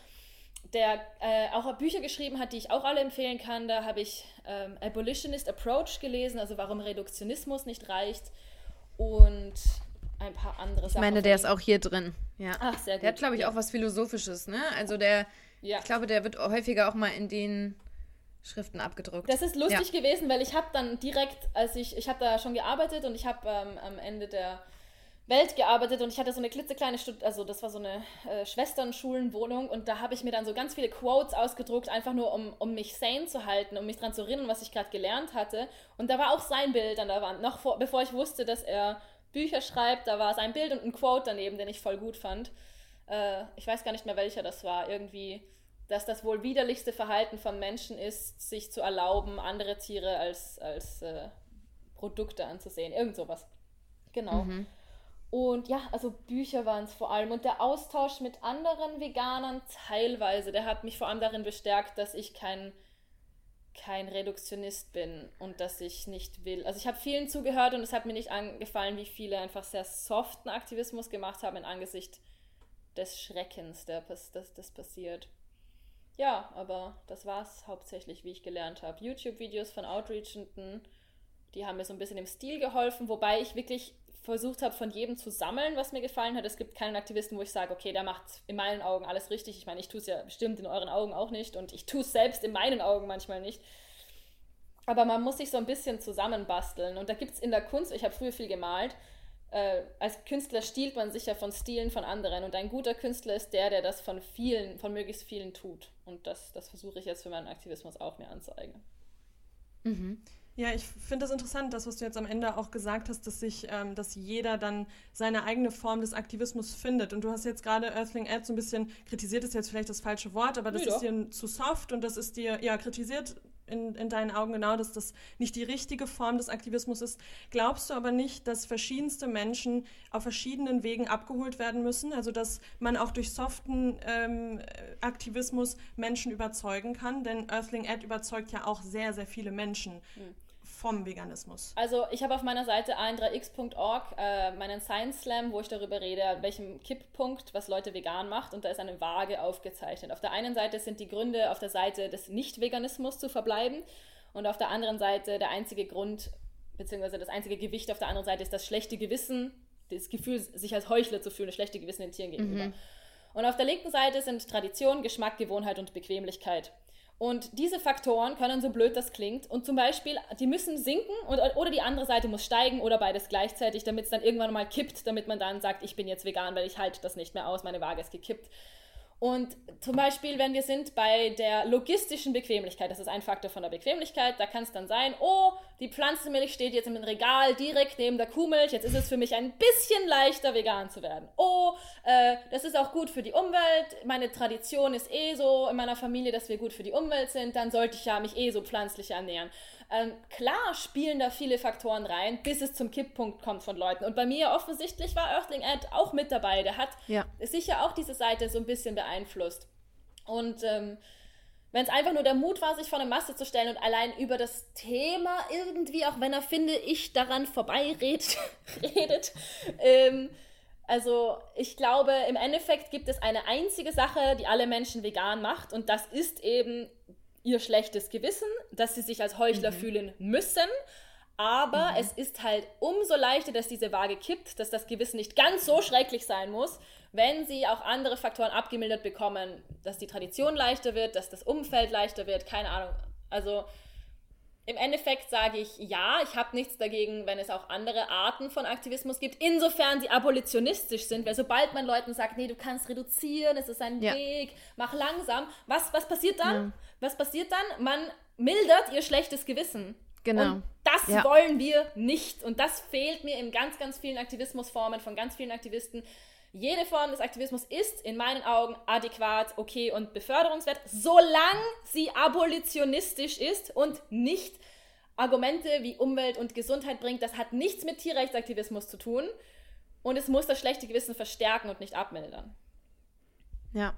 S3: der äh, auch Bücher geschrieben hat, die ich auch alle empfehlen kann. Da habe ich ähm, Abolitionist Approach gelesen, also warum Reduktionismus nicht reicht und ein paar andere
S1: Sachen. Ich meine, der ist auch hier drin. Ja.
S3: Ach, sehr gut.
S1: Der hat, glaube ich, ja. auch was Philosophisches, ne? Also der, ja. ich glaube, der wird häufiger auch mal in den Schriften abgedruckt.
S3: Das ist lustig ja. gewesen, weil ich habe dann direkt, als ich, ich habe da schon gearbeitet und ich habe ähm, am Ende der Welt gearbeitet und ich hatte so eine klitzekleine, Stud also das war so eine äh, Schwesternschulenwohnung und da habe ich mir dann so ganz viele Quotes ausgedruckt, einfach nur um, um mich sane zu halten, um mich daran zu erinnern, was ich gerade gelernt hatte. Und da war auch sein Bild an der Wand, noch vor, bevor ich wusste, dass er Bücher schreibt, da war sein Bild und ein Quote daneben, den ich voll gut fand. Äh, ich weiß gar nicht mehr, welcher das war. Irgendwie dass das wohl widerlichste Verhalten von Menschen ist, sich zu erlauben, andere Tiere als, als äh, Produkte anzusehen. Irgend sowas. Genau. Mhm. Und ja, also Bücher waren es vor allem. Und der Austausch mit anderen Veganern teilweise, der hat mich vor allem darin bestärkt, dass ich kein, kein Reduktionist bin und dass ich nicht will. Also ich habe vielen zugehört und es hat mir nicht angefallen, wie viele einfach sehr soften Aktivismus gemacht haben in Angesicht des Schreckens, der das, das passiert. Ja, aber das war es hauptsächlich, wie ich gelernt habe. YouTube-Videos von Outreachenden, die haben mir so ein bisschen im Stil geholfen, wobei ich wirklich versucht habe, von jedem zu sammeln, was mir gefallen hat. Es gibt keinen Aktivisten, wo ich sage, okay, der macht in meinen Augen alles richtig. Ich meine, ich tue es ja bestimmt in euren Augen auch nicht und ich tue es selbst in meinen Augen manchmal nicht. Aber man muss sich so ein bisschen zusammenbasteln. Und da gibt es in der Kunst, ich habe früher viel gemalt, äh, als Künstler stiehlt man sich ja von Stilen von anderen. Und ein guter Künstler ist der, der das von vielen, von möglichst vielen tut. Und das, das versuche ich jetzt für meinen Aktivismus auch mir anzueignen.
S2: Mhm. Ja, ich finde das interessant, das, was du jetzt am Ende auch gesagt hast, dass sich, ähm, dass jeder dann seine eigene Form des Aktivismus findet. Und du hast jetzt gerade Earthling Ad so ein bisschen kritisiert, ist jetzt vielleicht das falsche Wort, aber das ja. ist dir zu soft und das ist dir, ja, kritisiert in, in deinen Augen genau, dass das nicht die richtige Form des Aktivismus ist. Glaubst du aber nicht, dass verschiedenste Menschen auf verschiedenen Wegen abgeholt werden müssen? Also dass man auch durch soften ähm, Aktivismus Menschen überzeugen kann? Denn Earthling Ad überzeugt ja auch sehr, sehr viele Menschen. Mhm vom Veganismus?
S3: Also ich habe auf meiner Seite a3x.org äh, meinen Science Slam, wo ich darüber rede, an welchem Kipppunkt was Leute vegan macht und da ist eine Waage aufgezeichnet. Auf der einen Seite sind die Gründe auf der Seite des Nicht-Veganismus zu verbleiben und auf der anderen Seite der einzige Grund, beziehungsweise das einzige Gewicht auf der anderen Seite ist das schlechte Gewissen, das Gefühl, sich als Heuchler zu fühlen, das schlechte Gewissen den Tieren gegenüber. Mhm. Und auf der linken Seite sind Tradition, Geschmack, Gewohnheit und Bequemlichkeit. Und diese Faktoren können, so blöd das klingt, und zum Beispiel, die müssen sinken und, oder die andere Seite muss steigen oder beides gleichzeitig, damit es dann irgendwann mal kippt, damit man dann sagt, ich bin jetzt vegan, weil ich halte das nicht mehr aus, meine Waage ist gekippt. Und zum Beispiel, wenn wir sind bei der logistischen Bequemlichkeit, das ist ein Faktor von der Bequemlichkeit, da kann es dann sein, oh, die Pflanzenmilch steht jetzt im Regal direkt neben der Kuhmilch, jetzt ist es für mich ein bisschen leichter, vegan zu werden. Oh, äh, das ist auch gut für die Umwelt, meine Tradition ist eh so in meiner Familie, dass wir gut für die Umwelt sind, dann sollte ich ja mich eh so pflanzlich ernähren. Ähm, klar spielen da viele Faktoren rein, bis es zum Kipppunkt kommt von Leuten. Und bei mir offensichtlich war Earthling Ed auch mit dabei. Der hat ja. sicher auch diese Seite so ein bisschen beeinflusst. Und ähm, wenn es einfach nur der Mut war, sich vor eine Masse zu stellen und allein über das Thema irgendwie, auch wenn er, finde ich, daran vorbeiredet, redet, ähm, also ich glaube, im Endeffekt gibt es eine einzige Sache, die alle Menschen vegan macht und das ist eben ihr schlechtes Gewissen, dass sie sich als Heuchler mhm. fühlen müssen. Aber mhm. es ist halt umso leichter, dass diese Waage kippt, dass das Gewissen nicht ganz so schrecklich sein muss, wenn sie auch andere Faktoren abgemildert bekommen, dass die Tradition leichter wird, dass das Umfeld leichter wird, keine Ahnung. Also im Endeffekt sage ich ja, ich habe nichts dagegen, wenn es auch andere Arten von Aktivismus gibt, insofern sie abolitionistisch sind, weil sobald man Leuten sagt, nee, du kannst reduzieren, es ist ein ja. Weg, mach langsam, was, was passiert dann? Ja. Was passiert dann? Man mildert ihr schlechtes Gewissen. Genau. Und das ja. wollen wir nicht. Und das fehlt mir in ganz, ganz vielen Aktivismusformen von ganz vielen Aktivisten. Jede Form des Aktivismus ist in meinen Augen adäquat, okay und beförderungswert, solange sie abolitionistisch ist und nicht Argumente wie Umwelt und Gesundheit bringt. Das hat nichts mit Tierrechtsaktivismus zu tun und es muss das schlechte Gewissen verstärken und nicht abmildern.
S1: Ja,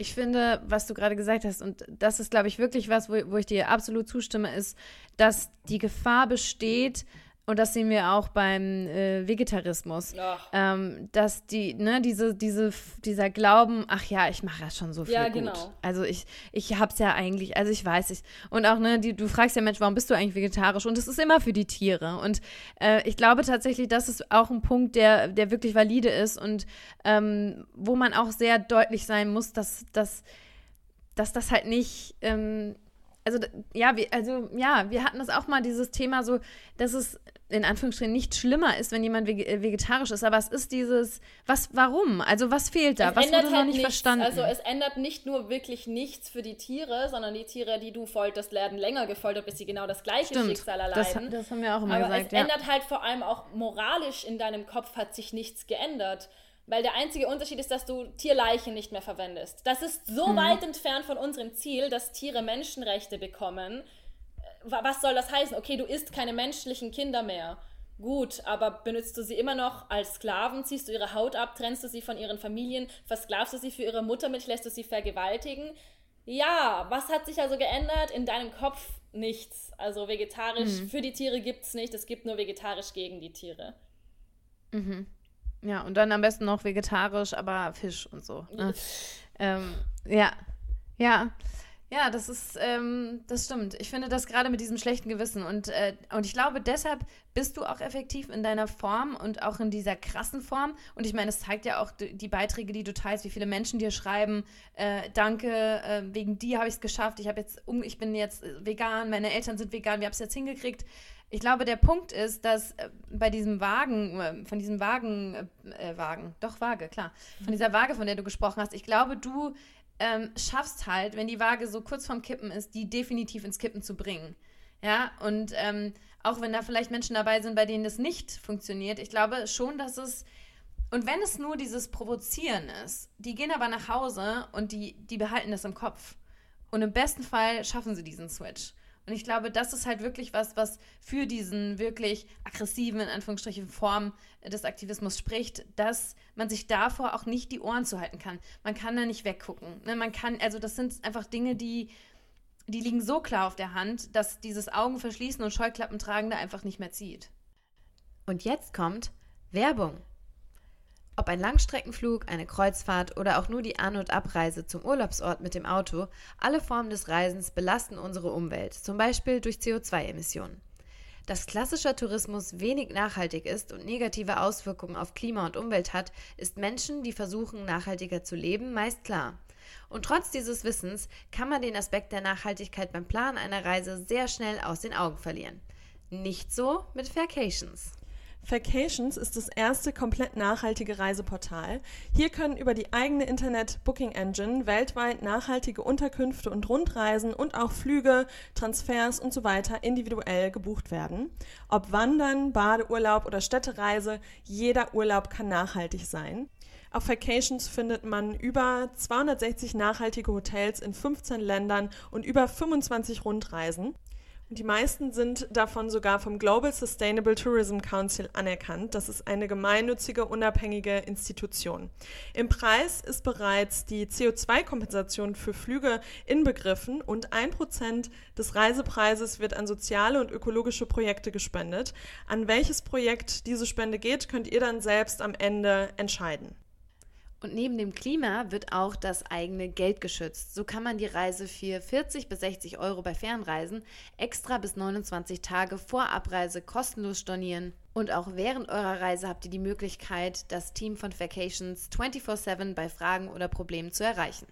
S1: ich finde, was du gerade gesagt hast, und das ist, glaube ich, wirklich was, wo, wo ich dir absolut zustimme, ist, dass die Gefahr besteht, und das sehen wir auch beim äh, Vegetarismus. Ähm, dass die, ne, diese, diese, dieser Glauben, ach ja, ich mache ja schon so viel ja, gut. Genau. Also ich, ich hab's ja eigentlich, also ich weiß ich. Und auch, ne, die, du fragst ja Mensch, warum bist du eigentlich vegetarisch? Und es ist immer für die Tiere. Und äh, ich glaube tatsächlich, das ist auch ein Punkt, der, der wirklich valide ist und ähm, wo man auch sehr deutlich sein muss, dass, dass, dass das halt nicht. Ähm, also ja, wir, also ja, wir hatten das auch mal dieses Thema so, dass es in Anführungsstrichen nicht schlimmer ist, wenn jemand äh, vegetarisch ist, aber es ist dieses, was, warum? Also was fehlt da? Es was wurde
S3: halt noch nicht nichts. verstanden? Also es ändert nicht nur wirklich nichts für die Tiere, sondern die Tiere, die du folterst, werden länger gefoltert, bis sie genau das gleiche Stimmt. Schicksal erleiden. Das, das haben wir auch immer aber gesagt. Es ja. ändert halt vor allem auch moralisch in deinem Kopf hat sich nichts geändert. Weil der einzige Unterschied ist, dass du Tierleichen nicht mehr verwendest. Das ist so mhm. weit entfernt von unserem Ziel, dass Tiere Menschenrechte bekommen, was soll das heißen? Okay, du isst keine menschlichen Kinder mehr. Gut, aber benutzt du sie immer noch als Sklaven? Ziehst du ihre Haut ab? Trennst du sie von ihren Familien? Versklavst du sie für ihre Muttermilch? Lässt du sie vergewaltigen? Ja, was hat sich also geändert? In deinem Kopf nichts. Also vegetarisch mhm. für die Tiere gibt es nicht. Es gibt nur vegetarisch gegen die Tiere.
S1: Mhm. Ja, und dann am besten noch vegetarisch, aber Fisch und so. Ne? ähm, ja, ja. Ja, das ist, ähm, das stimmt. Ich finde das gerade mit diesem schlechten Gewissen und, äh, und ich glaube, deshalb bist du auch effektiv in deiner Form und auch in dieser krassen Form. Und ich meine, es zeigt ja auch die Beiträge, die du teilst, wie viele Menschen dir schreiben, äh, danke, äh, wegen dir habe ich es geschafft, ich habe jetzt, um, ich bin jetzt vegan, meine Eltern sind vegan, wir haben es jetzt hingekriegt. Ich glaube, der Punkt ist, dass äh, bei diesem Wagen, äh, von diesem Wagen, äh, Wagen, doch Waage, klar, von dieser Waage, von der du gesprochen hast, ich glaube, du ähm, schaffst halt, wenn die Waage so kurz vorm Kippen ist, die definitiv ins Kippen zu bringen. Ja, und ähm, auch wenn da vielleicht Menschen dabei sind, bei denen das nicht funktioniert, ich glaube schon, dass es, und wenn es nur dieses Provozieren ist, die gehen aber nach Hause und die, die behalten das im Kopf. Und im besten Fall schaffen sie diesen Switch. Und ich glaube, das ist halt wirklich was, was für diesen wirklich aggressiven, in Anführungsstrichen, Form des Aktivismus spricht, dass man sich davor auch nicht die Ohren zuhalten kann. Man kann da nicht weggucken. Ne? Man kann, also das sind einfach Dinge, die, die liegen so klar auf der Hand, dass dieses Augenverschließen und Scheuklappen tragen da einfach nicht mehr zieht. Und jetzt kommt Werbung. Ob ein Langstreckenflug, eine Kreuzfahrt oder auch nur die An- und Abreise zum Urlaubsort mit dem Auto, alle Formen des Reisens belasten unsere Umwelt, zum Beispiel durch CO2-Emissionen. Dass klassischer Tourismus wenig nachhaltig ist und negative Auswirkungen auf Klima und Umwelt hat, ist Menschen, die versuchen, nachhaltiger zu leben, meist klar. Und trotz dieses Wissens kann man den Aspekt der Nachhaltigkeit beim Planen einer Reise sehr schnell aus den Augen verlieren. Nicht so mit Vacations.
S2: Vacations ist das erste komplett nachhaltige Reiseportal. Hier können über die eigene Internet-Booking-Engine weltweit nachhaltige Unterkünfte und Rundreisen und auch Flüge, Transfers und so weiter individuell gebucht werden. Ob Wandern, Badeurlaub oder Städtereise, jeder Urlaub kann nachhaltig sein. Auf Vacations findet man über 260 nachhaltige Hotels in 15 Ländern und über 25 Rundreisen. Die meisten sind davon sogar vom Global Sustainable Tourism Council anerkannt. Das ist eine gemeinnützige, unabhängige Institution. Im Preis ist bereits die CO2-Kompensation für Flüge inbegriffen und ein Prozent des Reisepreises wird an soziale und ökologische Projekte gespendet. An welches Projekt diese Spende geht, könnt ihr dann selbst am Ende entscheiden.
S1: Und neben dem Klima wird auch das eigene Geld geschützt. So kann man die Reise für 40 bis 60 Euro bei Fernreisen extra bis 29 Tage vor Abreise kostenlos stornieren. Und auch während eurer Reise habt ihr die Möglichkeit, das Team von Vacations 24-7 bei Fragen oder Problemen zu erreichen.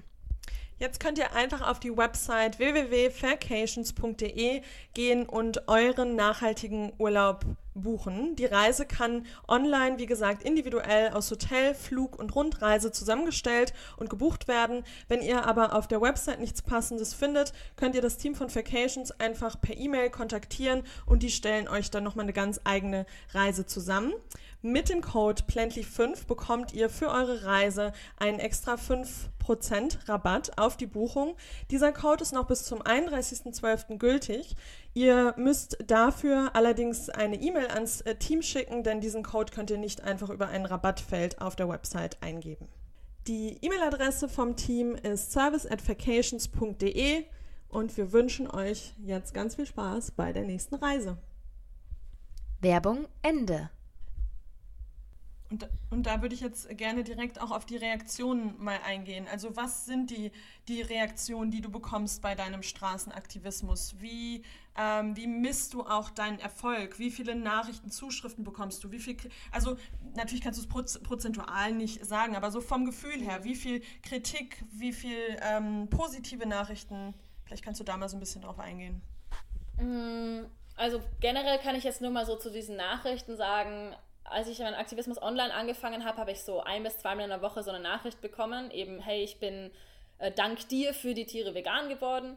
S2: Jetzt könnt ihr einfach auf die Website www.faircations.de gehen und euren nachhaltigen Urlaub buchen. Die Reise kann online, wie gesagt, individuell aus Hotel, Flug und Rundreise zusammengestellt und gebucht werden. Wenn ihr aber auf der Website nichts Passendes findet, könnt ihr das Team von Vacations einfach per E-Mail kontaktieren und die stellen euch dann nochmal eine ganz eigene Reise zusammen. Mit dem Code Plantly5 bekommt ihr für eure Reise einen extra 5% Rabatt auf die Buchung. Dieser Code ist noch bis zum 31.12. gültig. Ihr müsst dafür allerdings eine E-Mail ans äh, Team schicken, denn diesen Code könnt ihr nicht einfach über ein Rabattfeld auf der Website eingeben. Die E-Mail-Adresse vom Team ist service@vacations.de und wir wünschen euch jetzt ganz viel Spaß bei der nächsten Reise.
S1: Werbung Ende.
S2: Und, und da würde ich jetzt gerne direkt auch auf die Reaktionen mal eingehen. Also was sind die, die Reaktionen, die du bekommst bei deinem Straßenaktivismus? Wie, ähm, wie misst du auch deinen Erfolg? Wie viele Nachrichten, Zuschriften bekommst du? Wie viel, also natürlich kannst du es prozentual nicht sagen, aber so vom Gefühl her, wie viel Kritik, wie viel ähm, positive Nachrichten? Vielleicht kannst du da mal so ein bisschen drauf eingehen.
S3: Mm, also generell kann ich jetzt nur mal so zu diesen Nachrichten sagen, als ich meinen Aktivismus online angefangen habe, habe ich so ein bis zweimal in der Woche so eine Nachricht bekommen, eben, hey, ich bin äh, dank dir für die Tiere vegan geworden.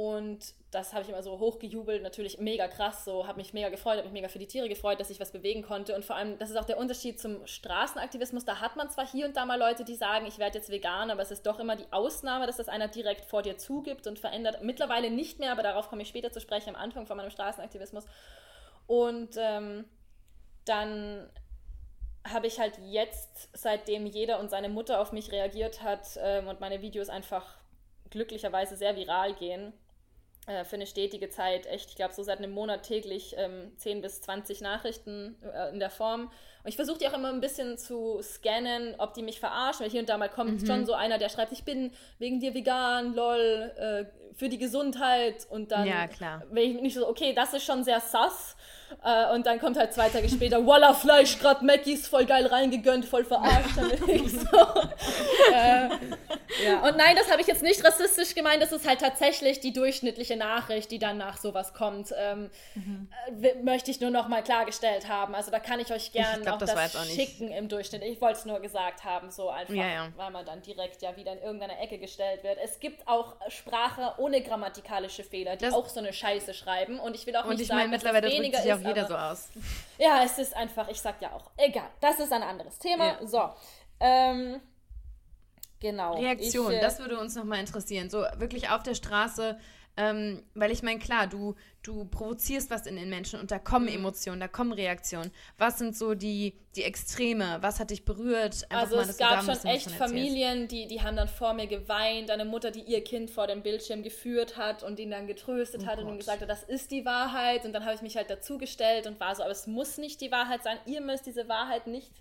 S3: Und das habe ich immer so hochgejubelt, natürlich mega krass, so habe mich mega gefreut, habe mich mega für die Tiere gefreut, dass ich was bewegen konnte. Und vor allem, das ist auch der Unterschied zum Straßenaktivismus. Da hat man zwar hier und da mal Leute, die sagen, ich werde jetzt vegan, aber es ist doch immer die Ausnahme, dass das einer direkt vor dir zugibt und verändert. Mittlerweile nicht mehr, aber darauf komme ich später zu sprechen, am Anfang von meinem Straßenaktivismus. Und ähm, dann habe ich halt jetzt, seitdem jeder und seine Mutter auf mich reagiert hat ähm, und meine Videos einfach glücklicherweise sehr viral gehen, äh, für eine stetige Zeit, echt, ich glaube, so seit einem Monat täglich ähm, 10 bis 20 Nachrichten äh, in der Form. Und ich versuche die auch immer ein bisschen zu scannen, ob die mich verarschen, weil hier und da mal kommt mhm. schon so einer, der schreibt, ich bin wegen dir vegan, lol, äh, für die Gesundheit und dann
S1: ja, klar.
S3: bin ich nicht so, okay, das ist schon sehr sass. Äh, und dann kommt halt zwei Tage später, Walla Fleisch, grad Mackies, voll geil reingegönnt, voll verarscht. so. äh, ja. Und nein, das habe ich jetzt nicht rassistisch gemeint, das ist halt tatsächlich die durchschnittliche Nachricht, die dann nach sowas kommt. Ähm, mhm. äh, möchte ich nur noch mal klargestellt haben. Also da kann ich euch gerne auch das, das auch schicken im Durchschnitt. Ich wollte es nur gesagt haben, so einfach, ja, ja. weil man dann direkt ja wieder in irgendeine Ecke gestellt wird. Es gibt auch Sprache ohne grammatikalische Fehler, die das auch so eine Scheiße schreiben. Und ich will auch nicht sagen, dass es weniger ist
S1: auch jeder so aus.
S3: Ja, es ist einfach, ich sag ja auch, egal. Das ist ein anderes Thema. Ja. So. Ähm, genau.
S1: Reaktion, ich, äh, das würde uns nochmal interessieren. So wirklich auf der Straße. Ähm, weil ich meine, klar, du, du provozierst was in den Menschen und da kommen mhm. Emotionen, da kommen Reaktionen. Was sind so die, die Extreme? Was hat dich berührt?
S3: Einfach also mal, es gab schon echt Familien, die, die haben dann vor mir geweint. Eine Mutter, die ihr Kind vor den Bildschirm geführt hat und ihn dann getröstet oh hat Gott. und gesagt hat, das ist die Wahrheit. Und dann habe ich mich halt dazugestellt und war so, aber es muss nicht die Wahrheit sein. Ihr müsst diese Wahrheit nicht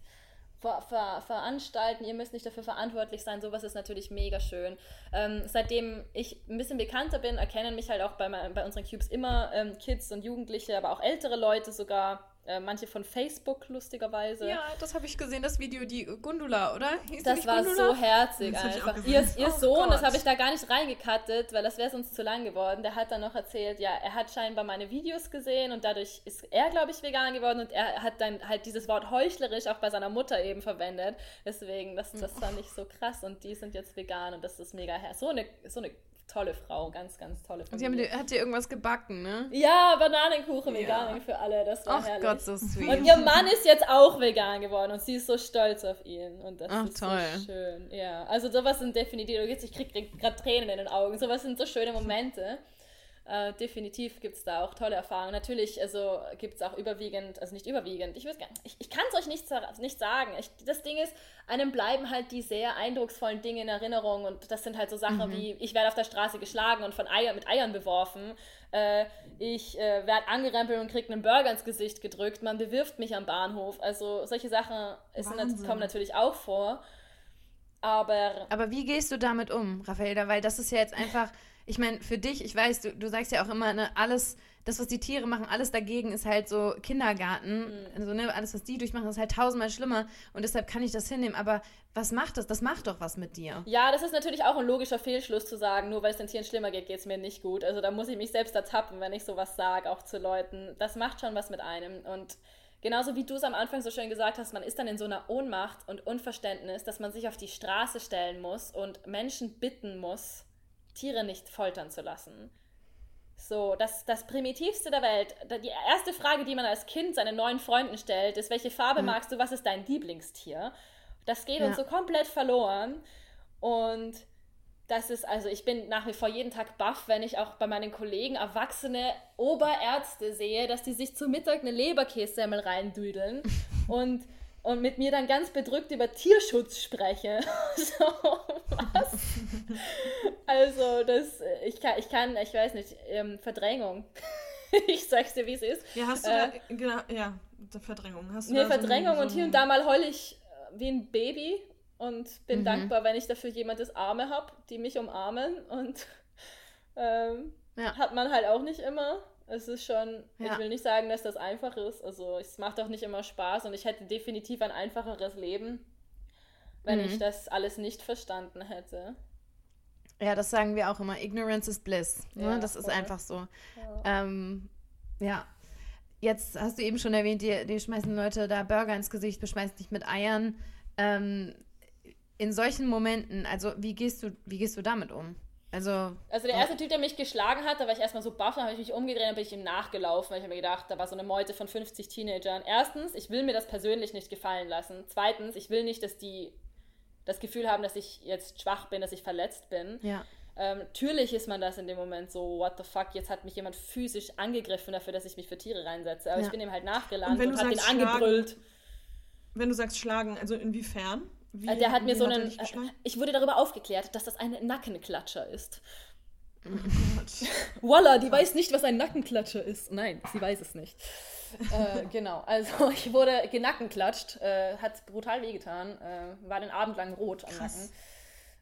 S3: ver ver veranstalten, ihr müsst nicht dafür verantwortlich sein, sowas ist natürlich mega schön. Ähm, seitdem ich ein bisschen bekannter bin, erkennen mich halt auch bei, bei unseren Cubes immer ähm, Kids und Jugendliche, aber auch ältere Leute sogar äh, manche von Facebook, lustigerweise.
S1: Ja, das habe ich gesehen, das Video, die Gundula, oder?
S3: Hieß das war Gundula? so herzig das einfach. Ihr, ihr oh Sohn, Gott. das habe ich da gar nicht reingekattet, weil das wäre sonst zu lang geworden. Der hat dann noch erzählt, ja, er hat scheinbar meine Videos gesehen und dadurch ist er, glaube ich, vegan geworden und er hat dann halt dieses Wort heuchlerisch auch bei seiner Mutter eben verwendet. Deswegen, das, das fand ich so krass und die sind jetzt vegan und das ist mega her. So eine, so eine tolle Frau, ganz, ganz tolle Frau.
S1: Sie haben, hat dir irgendwas gebacken, ne?
S3: Ja, Bananenkuchen ja. vegan für alle, das war
S1: Ach herrlich. Gott, so sweet.
S3: Und ihr Mann ist jetzt auch vegan geworden und sie ist so stolz auf ihn und das Ach, ist toll. so schön. Ja, also sowas sind definitiv, ich krieg gerade Tränen in den Augen, sowas sind so schöne Momente. Äh, definitiv gibt es da auch tolle Erfahrungen. Natürlich also gibt es auch überwiegend, also nicht überwiegend, ich, ich, ich kann es euch nicht, nicht sagen. Ich, das Ding ist, einem bleiben halt die sehr eindrucksvollen Dinge in Erinnerung und das sind halt so Sachen mhm. wie, ich werde auf der Straße geschlagen und von Eier, mit Eiern beworfen, äh, ich äh, werde angerempelt und kriege einen Burger ins Gesicht gedrückt, man bewirft mich am Bahnhof. Also solche Sachen ist, kommen natürlich auch vor. Aber,
S1: Aber wie gehst du damit um, Raffaella? Weil das ist ja jetzt einfach ich meine, für dich, ich weiß, du, du sagst ja auch immer, ne, alles, das, was die Tiere machen, alles dagegen ist halt so Kindergarten. Mhm. Also, ne, alles, was die durchmachen, ist halt tausendmal schlimmer. Und deshalb kann ich das hinnehmen. Aber was macht das? Das macht doch was mit dir.
S3: Ja, das ist natürlich auch ein logischer Fehlschluss zu sagen, nur weil es den Tieren schlimmer geht, geht es mir nicht gut. Also da muss ich mich selbst ertappen, wenn ich sowas sage, auch zu Leuten. Das macht schon was mit einem. Und genauso wie du es am Anfang so schön gesagt hast, man ist dann in so einer Ohnmacht und Unverständnis, dass man sich auf die Straße stellen muss und Menschen bitten muss, Tiere nicht foltern zu lassen. So, das, das Primitivste der Welt. Die erste Frage, die man als Kind seinen neuen Freunden stellt, ist, welche Farbe mhm. magst du, was ist dein Lieblingstier? Das geht ja. uns so komplett verloren. Und das ist, also ich bin nach wie vor jeden Tag baff, wenn ich auch bei meinen Kollegen erwachsene Oberärzte sehe, dass die sich zu Mittag eine Leberkässemmel reindüdeln und und mit mir dann ganz bedrückt über Tierschutz spreche. so, was? also, das, ich kann, ich kann, ich weiß nicht, ähm, Verdrängung. ich sag's dir, wie es ist.
S2: Ja, hast du äh, da, genau, ja, Verdrängung. Hast du
S3: nee, Verdrängung so so und hier und da mal heul ich äh, wie ein Baby und bin mhm. dankbar, wenn ich dafür jemandes Arme habe, die mich umarmen und ähm, ja. hat man halt auch nicht immer. Es ist schon, ja. ich will nicht sagen, dass das einfach ist. Also es macht auch nicht immer Spaß und ich hätte definitiv ein einfacheres Leben, wenn mhm. ich das alles nicht verstanden hätte.
S1: Ja, das sagen wir auch immer. Ignorance is bliss. Ne? Ja, das voll. ist einfach so. Ja. Ähm, ja. Jetzt hast du eben schon erwähnt, die, die schmeißen Leute da Burger ins Gesicht, beschmeißen dich mit Eiern. Ähm, in solchen Momenten, also wie gehst du, wie gehst du damit um? Also,
S3: also der erste Typ, der mich geschlagen hat, da war ich erstmal so baff, dann habe ich mich umgedreht und bin ich ihm nachgelaufen, weil ich habe mir gedacht, da war so eine Meute von 50 Teenagern. Erstens, ich will mir das persönlich nicht gefallen lassen. Zweitens, ich will nicht, dass die das Gefühl haben, dass ich jetzt schwach bin, dass ich verletzt bin.
S1: Ja.
S3: Ähm, natürlich ist man das in dem Moment so, what the fuck, jetzt hat mich jemand physisch angegriffen dafür, dass ich mich für Tiere reinsetze. Aber ja. ich bin ihm halt nachgelangt und, und hat ihn angebrüllt.
S2: Wenn du sagst schlagen, also inwiefern?
S3: Wie, äh, der hat mir so einen. Äh, ich wurde darüber aufgeklärt, dass das ein Nackenklatscher ist. Oh Voila, die weiß nicht, was ein Nackenklatscher ist. Nein, sie weiß es nicht. äh, genau, also ich wurde genackenklatscht, äh, hat brutal wehgetan, äh, war den Abend lang rot am Krass.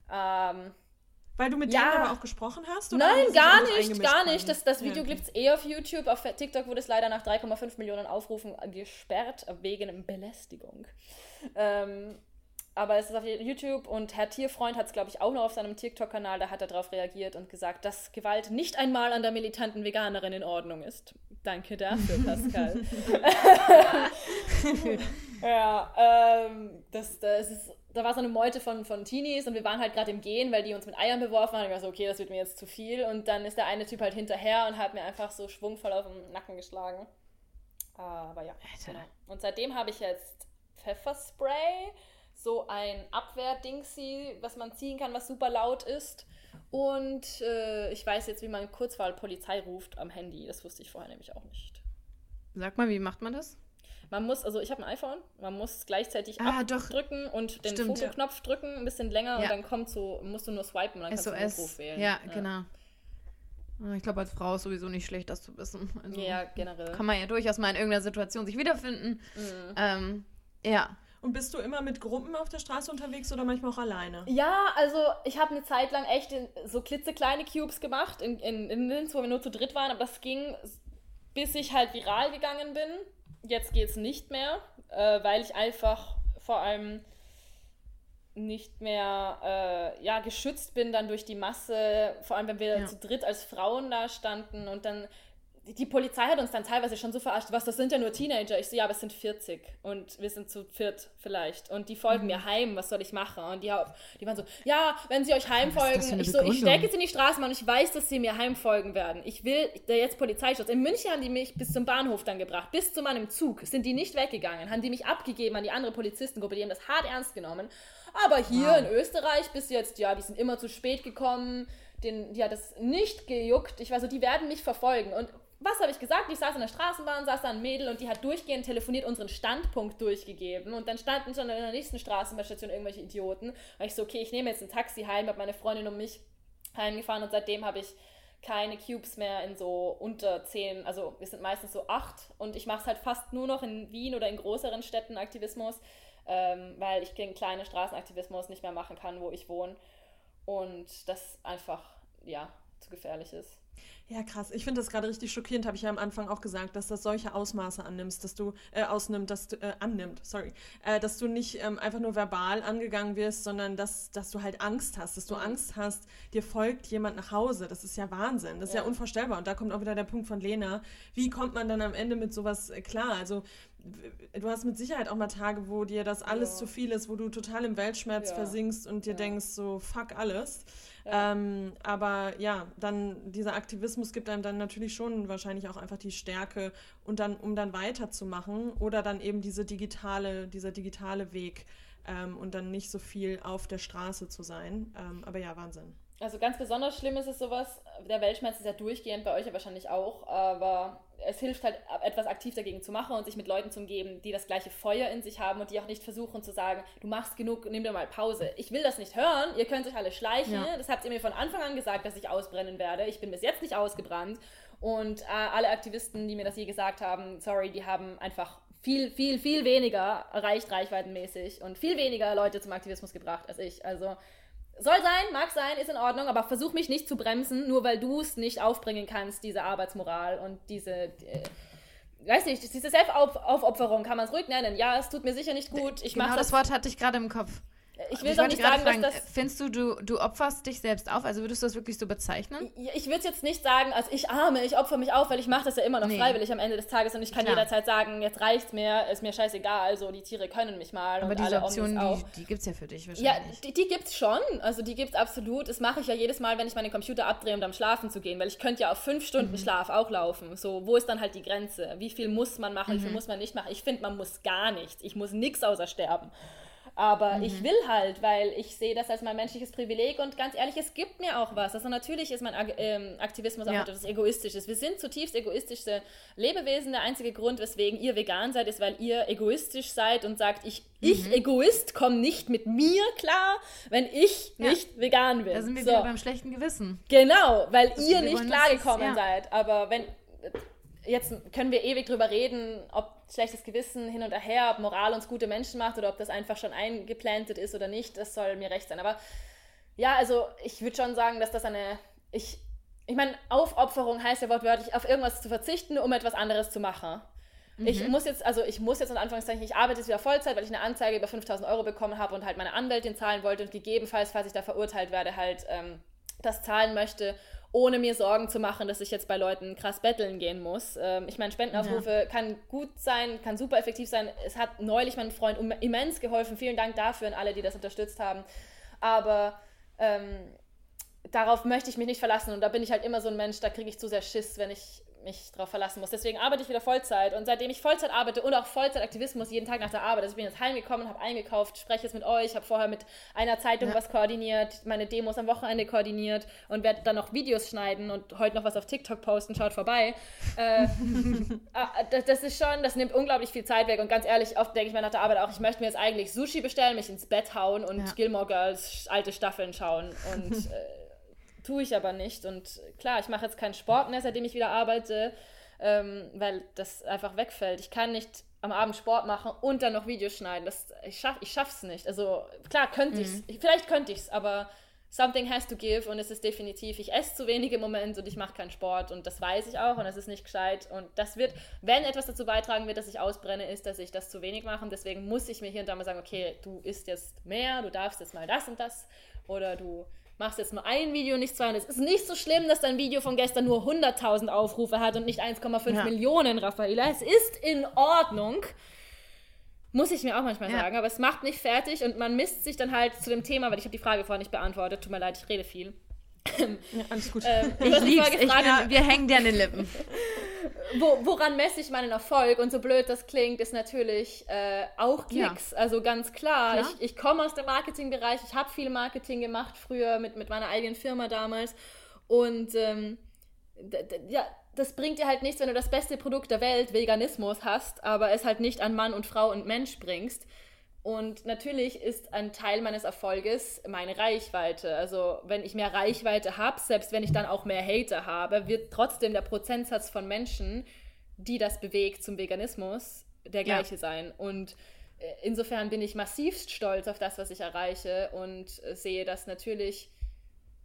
S3: Nacken. Ähm,
S2: weil du mit ja. denen aber auch gesprochen hast?
S3: Nein, gar nicht, gar nicht. Das, das Video ja, gibt es eh auf YouTube. Auf TikTok wurde es leider nach 3,5 Millionen Aufrufen gesperrt, wegen Belästigung. Ähm, aber es ist auf YouTube und Herr Tierfreund hat es, glaube ich, auch noch auf seinem TikTok-Kanal, da hat er darauf reagiert und gesagt, dass Gewalt nicht einmal an der militanten Veganerin in Ordnung ist. Danke dafür, Pascal. ja, ähm, das, das ist, da war so eine Meute von, von Teenies und wir waren halt gerade im Gehen, weil die uns mit Eiern beworfen haben. Ich war so, okay, das wird mir jetzt zu viel. Und dann ist der eine Typ halt hinterher und hat mir einfach so schwungvoll auf den Nacken geschlagen. Aber ja, genau. Und seitdem habe ich jetzt Pfefferspray so ein Abwehr-Dingsy, was man ziehen kann, was super laut ist. Und äh, ich weiß jetzt, wie man Kurzwahl Polizei ruft am Handy. Das wusste ich vorher nämlich auch nicht.
S1: Sag mal, wie macht man das?
S3: Man muss, also ich habe ein iPhone, man muss gleichzeitig ah, abdrücken doch. und den Stimmt, Fotoknopf ja. drücken, ein bisschen länger ja. und dann kommt so, musst du nur swipen und dann SOS. kannst du Ruf wählen.
S1: Ja, ja. genau. Ah, ich glaube, als Frau ist sowieso nicht schlecht, das zu wissen.
S3: Also ja, generell.
S1: Kann man ja durchaus mal in irgendeiner Situation sich wiederfinden. Mhm. Ähm, ja.
S2: Und bist du immer mit Gruppen auf der Straße unterwegs oder manchmal auch alleine?
S3: Ja, also ich habe eine Zeit lang echt in, so klitzekleine Cubes gemacht, in, in, in Linz, wo wir nur zu dritt waren, aber das ging, bis ich halt viral gegangen bin. Jetzt geht es nicht mehr, äh, weil ich einfach vor allem nicht mehr äh, ja, geschützt bin dann durch die Masse, vor allem wenn wir ja. zu dritt als Frauen da standen und dann die Polizei hat uns dann teilweise schon so verarscht, was, das sind ja nur Teenager. Ich so, ja, aber es sind 40 und wir sind zu viert vielleicht und die folgen mhm. mir heim, was soll ich machen? Und die, die waren so, ja, wenn sie euch heimfolgen, ich so, ich stecke jetzt in die Straßenbahn und ich weiß, dass sie mir heimfolgen werden. Ich will jetzt Polizeischutz. In München haben die mich bis zum Bahnhof dann gebracht, bis zu meinem Zug sind die nicht weggegangen, haben die mich abgegeben an die andere Polizistengruppe, die haben das hart ernst genommen. Aber hier wow. in Österreich bis jetzt, ja, die sind immer zu spät gekommen, den, die hat es nicht gejuckt. Ich war so, die werden mich verfolgen. Und was habe ich gesagt? Ich saß in der Straßenbahn, saß da ein Mädel und die hat durchgehend telefoniert, unseren Standpunkt durchgegeben. Und dann standen schon in der nächsten Straßenbahnstation irgendwelche Idioten. Da ich so, okay, ich nehme jetzt ein Taxi heim, habe meine Freundin und mich heimgefahren und seitdem habe ich keine Cubes mehr in so unter zehn, also wir sind meistens so acht und ich mache es halt fast nur noch in Wien oder in größeren Städten Aktivismus, ähm, weil ich den kleinen Straßenaktivismus nicht mehr machen kann, wo ich wohne und das einfach, ja, zu gefährlich ist.
S2: Ja, krass. Ich finde das gerade richtig schockierend, habe ich ja am Anfang auch gesagt, dass das solche Ausmaße annimmst, dass du äh, ausnimmt, dass du äh, annimmt, sorry, äh, dass du nicht ähm, einfach nur verbal angegangen wirst, sondern dass, dass du halt Angst hast, dass du mhm. Angst hast, dir folgt jemand nach Hause. Das ist ja Wahnsinn, das ist ja. ja unvorstellbar. Und da kommt auch wieder der Punkt von Lena. Wie kommt man dann am Ende mit sowas äh, klar? Also du hast mit Sicherheit auch mal Tage, wo dir das alles ja. zu viel ist, wo du total im Weltschmerz ja. versinkst und dir denkst so fuck alles. Ähm, aber ja, dann dieser Aktivismus gibt einem dann natürlich schon wahrscheinlich auch einfach die Stärke und dann, um dann weiterzumachen oder dann eben diese digitale, dieser digitale Weg ähm, und dann nicht so viel auf der Straße zu sein. Ähm, aber ja, Wahnsinn.
S3: Also ganz besonders schlimm ist es sowas, der Weltschmerz ist ja durchgehend, bei euch ja wahrscheinlich auch, aber es hilft halt, etwas aktiv dagegen zu machen und sich mit Leuten zu umgeben, die das gleiche Feuer in sich haben und die auch nicht versuchen zu sagen, du machst genug, nimm dir mal Pause. Ich will das nicht hören, ihr könnt euch alle schleichen. Ja. Das habt ihr mir von Anfang an gesagt, dass ich ausbrennen werde. Ich bin bis jetzt nicht ausgebrannt. Und äh, alle Aktivisten, die mir das je gesagt haben, sorry, die haben einfach viel, viel, viel weniger erreicht, reichweitenmäßig und viel weniger Leute zum Aktivismus gebracht als ich. Also soll sein, mag sein, ist in Ordnung, aber versuch mich nicht zu bremsen, nur weil du es nicht aufbringen kannst, diese Arbeitsmoral und diese. Äh, weiß nicht, diese Selbstaufopferung kann man es ruhig nennen. Ja, es tut mir sicher nicht gut. Ich
S1: genau das, das Wort hatte ich gerade im Kopf.
S3: Ich will doch nicht sagen, fragen, dass das.
S1: Findest du, du, du opferst dich selbst auf? Also würdest du das wirklich so bezeichnen?
S3: Ich würde jetzt nicht sagen, also ich arme, ich opfer mich auf, weil ich mache das ja immer noch nee. freiwillig am Ende des Tages und ich kann Klar. jederzeit sagen, jetzt reicht's mir, ist mir scheißegal, also die Tiere können mich mal.
S1: Aber diese Option, die, die gibt es ja für dich wahrscheinlich.
S3: Ja, die, die gibt es schon. Also die gibt es absolut. Das mache ich ja jedes Mal, wenn ich meinen Computer abdrehe, um dann schlafen zu gehen, weil ich könnte ja auf fünf Stunden mhm. Schlaf auch laufen. So, wo ist dann halt die Grenze? Wie viel muss man machen, mhm. wie viel mhm. muss man nicht machen? Ich finde, man muss gar nichts. Ich muss nichts außer sterben. Aber mhm. ich will halt, weil ich sehe das als mein menschliches Privileg und ganz ehrlich, es gibt mir auch was. Also natürlich ist mein ähm, Aktivismus auch ja. etwas Egoistisches. Wir sind zutiefst egoistische Lebewesen. Der einzige Grund, weswegen ihr vegan seid, ist, weil ihr egoistisch seid und sagt, ich, mhm. ich Egoist, komme nicht mit mir klar, wenn ich ja. nicht vegan bin.
S1: Da sind wir so. wieder beim schlechten Gewissen.
S3: Genau, weil das ihr nicht klargekommen ja. seid. Aber wenn jetzt können wir ewig drüber reden, ob schlechtes Gewissen hin und her, ob Moral uns gute Menschen macht oder ob das einfach schon eingeplantet ist oder nicht, das soll mir recht sein. Aber ja, also ich würde schon sagen, dass das eine, ich, ich meine, Aufopferung heißt ja wortwörtlich, auf irgendwas zu verzichten, um etwas anderes zu machen. Mhm. Ich muss jetzt, also ich muss jetzt in Anführungszeichen, ich arbeite jetzt wieder Vollzeit, weil ich eine Anzeige über 5000 Euro bekommen habe und halt meine Anwältin zahlen wollte und gegebenenfalls, falls ich da verurteilt werde, halt ähm, das zahlen möchte ohne mir Sorgen zu machen, dass ich jetzt bei Leuten krass betteln gehen muss. Ähm, ich meine, Spendenaufrufe ja. kann gut sein, kann super effektiv sein. Es hat neulich meinem Freund immens geholfen. Vielen Dank dafür an alle, die das unterstützt haben. Aber ähm, darauf möchte ich mich nicht verlassen. Und da bin ich halt immer so ein Mensch, da kriege ich zu sehr Schiss, wenn ich mich darauf verlassen muss. Deswegen arbeite ich wieder Vollzeit. Und seitdem ich Vollzeit arbeite und auch Vollzeitaktivismus jeden Tag nach der Arbeit, also ich bin jetzt heimgekommen, habe eingekauft, spreche jetzt mit euch, habe vorher mit einer Zeitung ja. was koordiniert, meine Demos am Wochenende koordiniert und werde dann noch Videos schneiden und heute noch was auf TikTok posten, schaut vorbei. Äh, ah, das ist schon, das nimmt unglaublich viel Zeit weg. Und ganz ehrlich, oft denke ich mir nach der Arbeit auch, ich möchte mir jetzt eigentlich Sushi bestellen, mich ins Bett hauen und ja. Gilmore Girls alte Staffeln schauen. Und äh, Tue ich aber nicht. Und klar, ich mache jetzt keinen Sport mehr, seitdem ich wieder arbeite, ähm, weil das einfach wegfällt. Ich kann nicht am Abend Sport machen und dann noch Videos schneiden. Das, ich schaffe ich schaff's nicht. Also klar, könnte mhm. ich's. Vielleicht könnte ich's, aber something has to give und es ist definitiv, ich esse zu wenig im Moment und ich mache keinen Sport und das weiß ich auch und es ist nicht gescheit und das wird, wenn etwas dazu beitragen wird, dass ich ausbrenne, ist, dass ich das zu wenig mache und deswegen muss ich mir hier und da mal sagen, okay, du isst jetzt mehr, du darfst jetzt mal das und das oder du machst jetzt nur ein Video, nicht zwei. Und es ist nicht so schlimm, dass dein Video von gestern nur 100.000 Aufrufe hat und nicht 1,5 ja. Millionen, Raffaella. Es ist in Ordnung. Muss ich mir auch manchmal ja. sagen. Aber es macht nicht fertig und man misst sich dann halt zu dem Thema, weil ich habe die Frage vorher nicht beantwortet. Tut mir leid, ich rede viel.
S2: Ja, alles gut.
S1: Ähm, ich lieb's. Ich, ja, wir hängen dir an den Lippen.
S3: Wo, woran messe ich meinen Erfolg? Und so blöd das klingt, ist natürlich äh, auch Klicks. Ja. Also ganz klar. klar. Ich, ich komme aus dem Marketingbereich. Ich habe viel Marketing gemacht früher mit, mit meiner eigenen Firma damals. Und ähm, ja, das bringt dir halt nichts, wenn du das beste Produkt der Welt, Veganismus, hast, aber es halt nicht an Mann und Frau und Mensch bringst. Und natürlich ist ein Teil meines Erfolges meine Reichweite. Also wenn ich mehr Reichweite habe, selbst wenn ich dann auch mehr Hater habe, wird trotzdem der Prozentsatz von Menschen, die das bewegt zum Veganismus, der gleiche ja. sein. Und äh, insofern bin ich massivst stolz auf das, was ich erreiche und sehe das natürlich.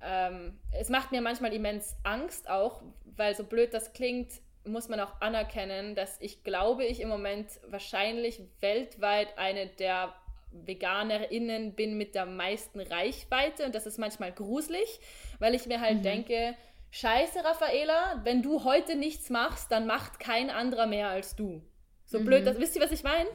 S3: Ähm, es macht mir manchmal immens Angst auch, weil so blöd das klingt, muss man auch anerkennen, dass ich glaube, ich im Moment wahrscheinlich weltweit eine der VeganerInnen bin mit der meisten Reichweite und das ist manchmal gruselig, weil ich mir halt mhm. denke, scheiße Raffaela, wenn du heute nichts machst, dann macht kein anderer mehr als du. So mhm. blöd, das, wisst ihr, was ich meine?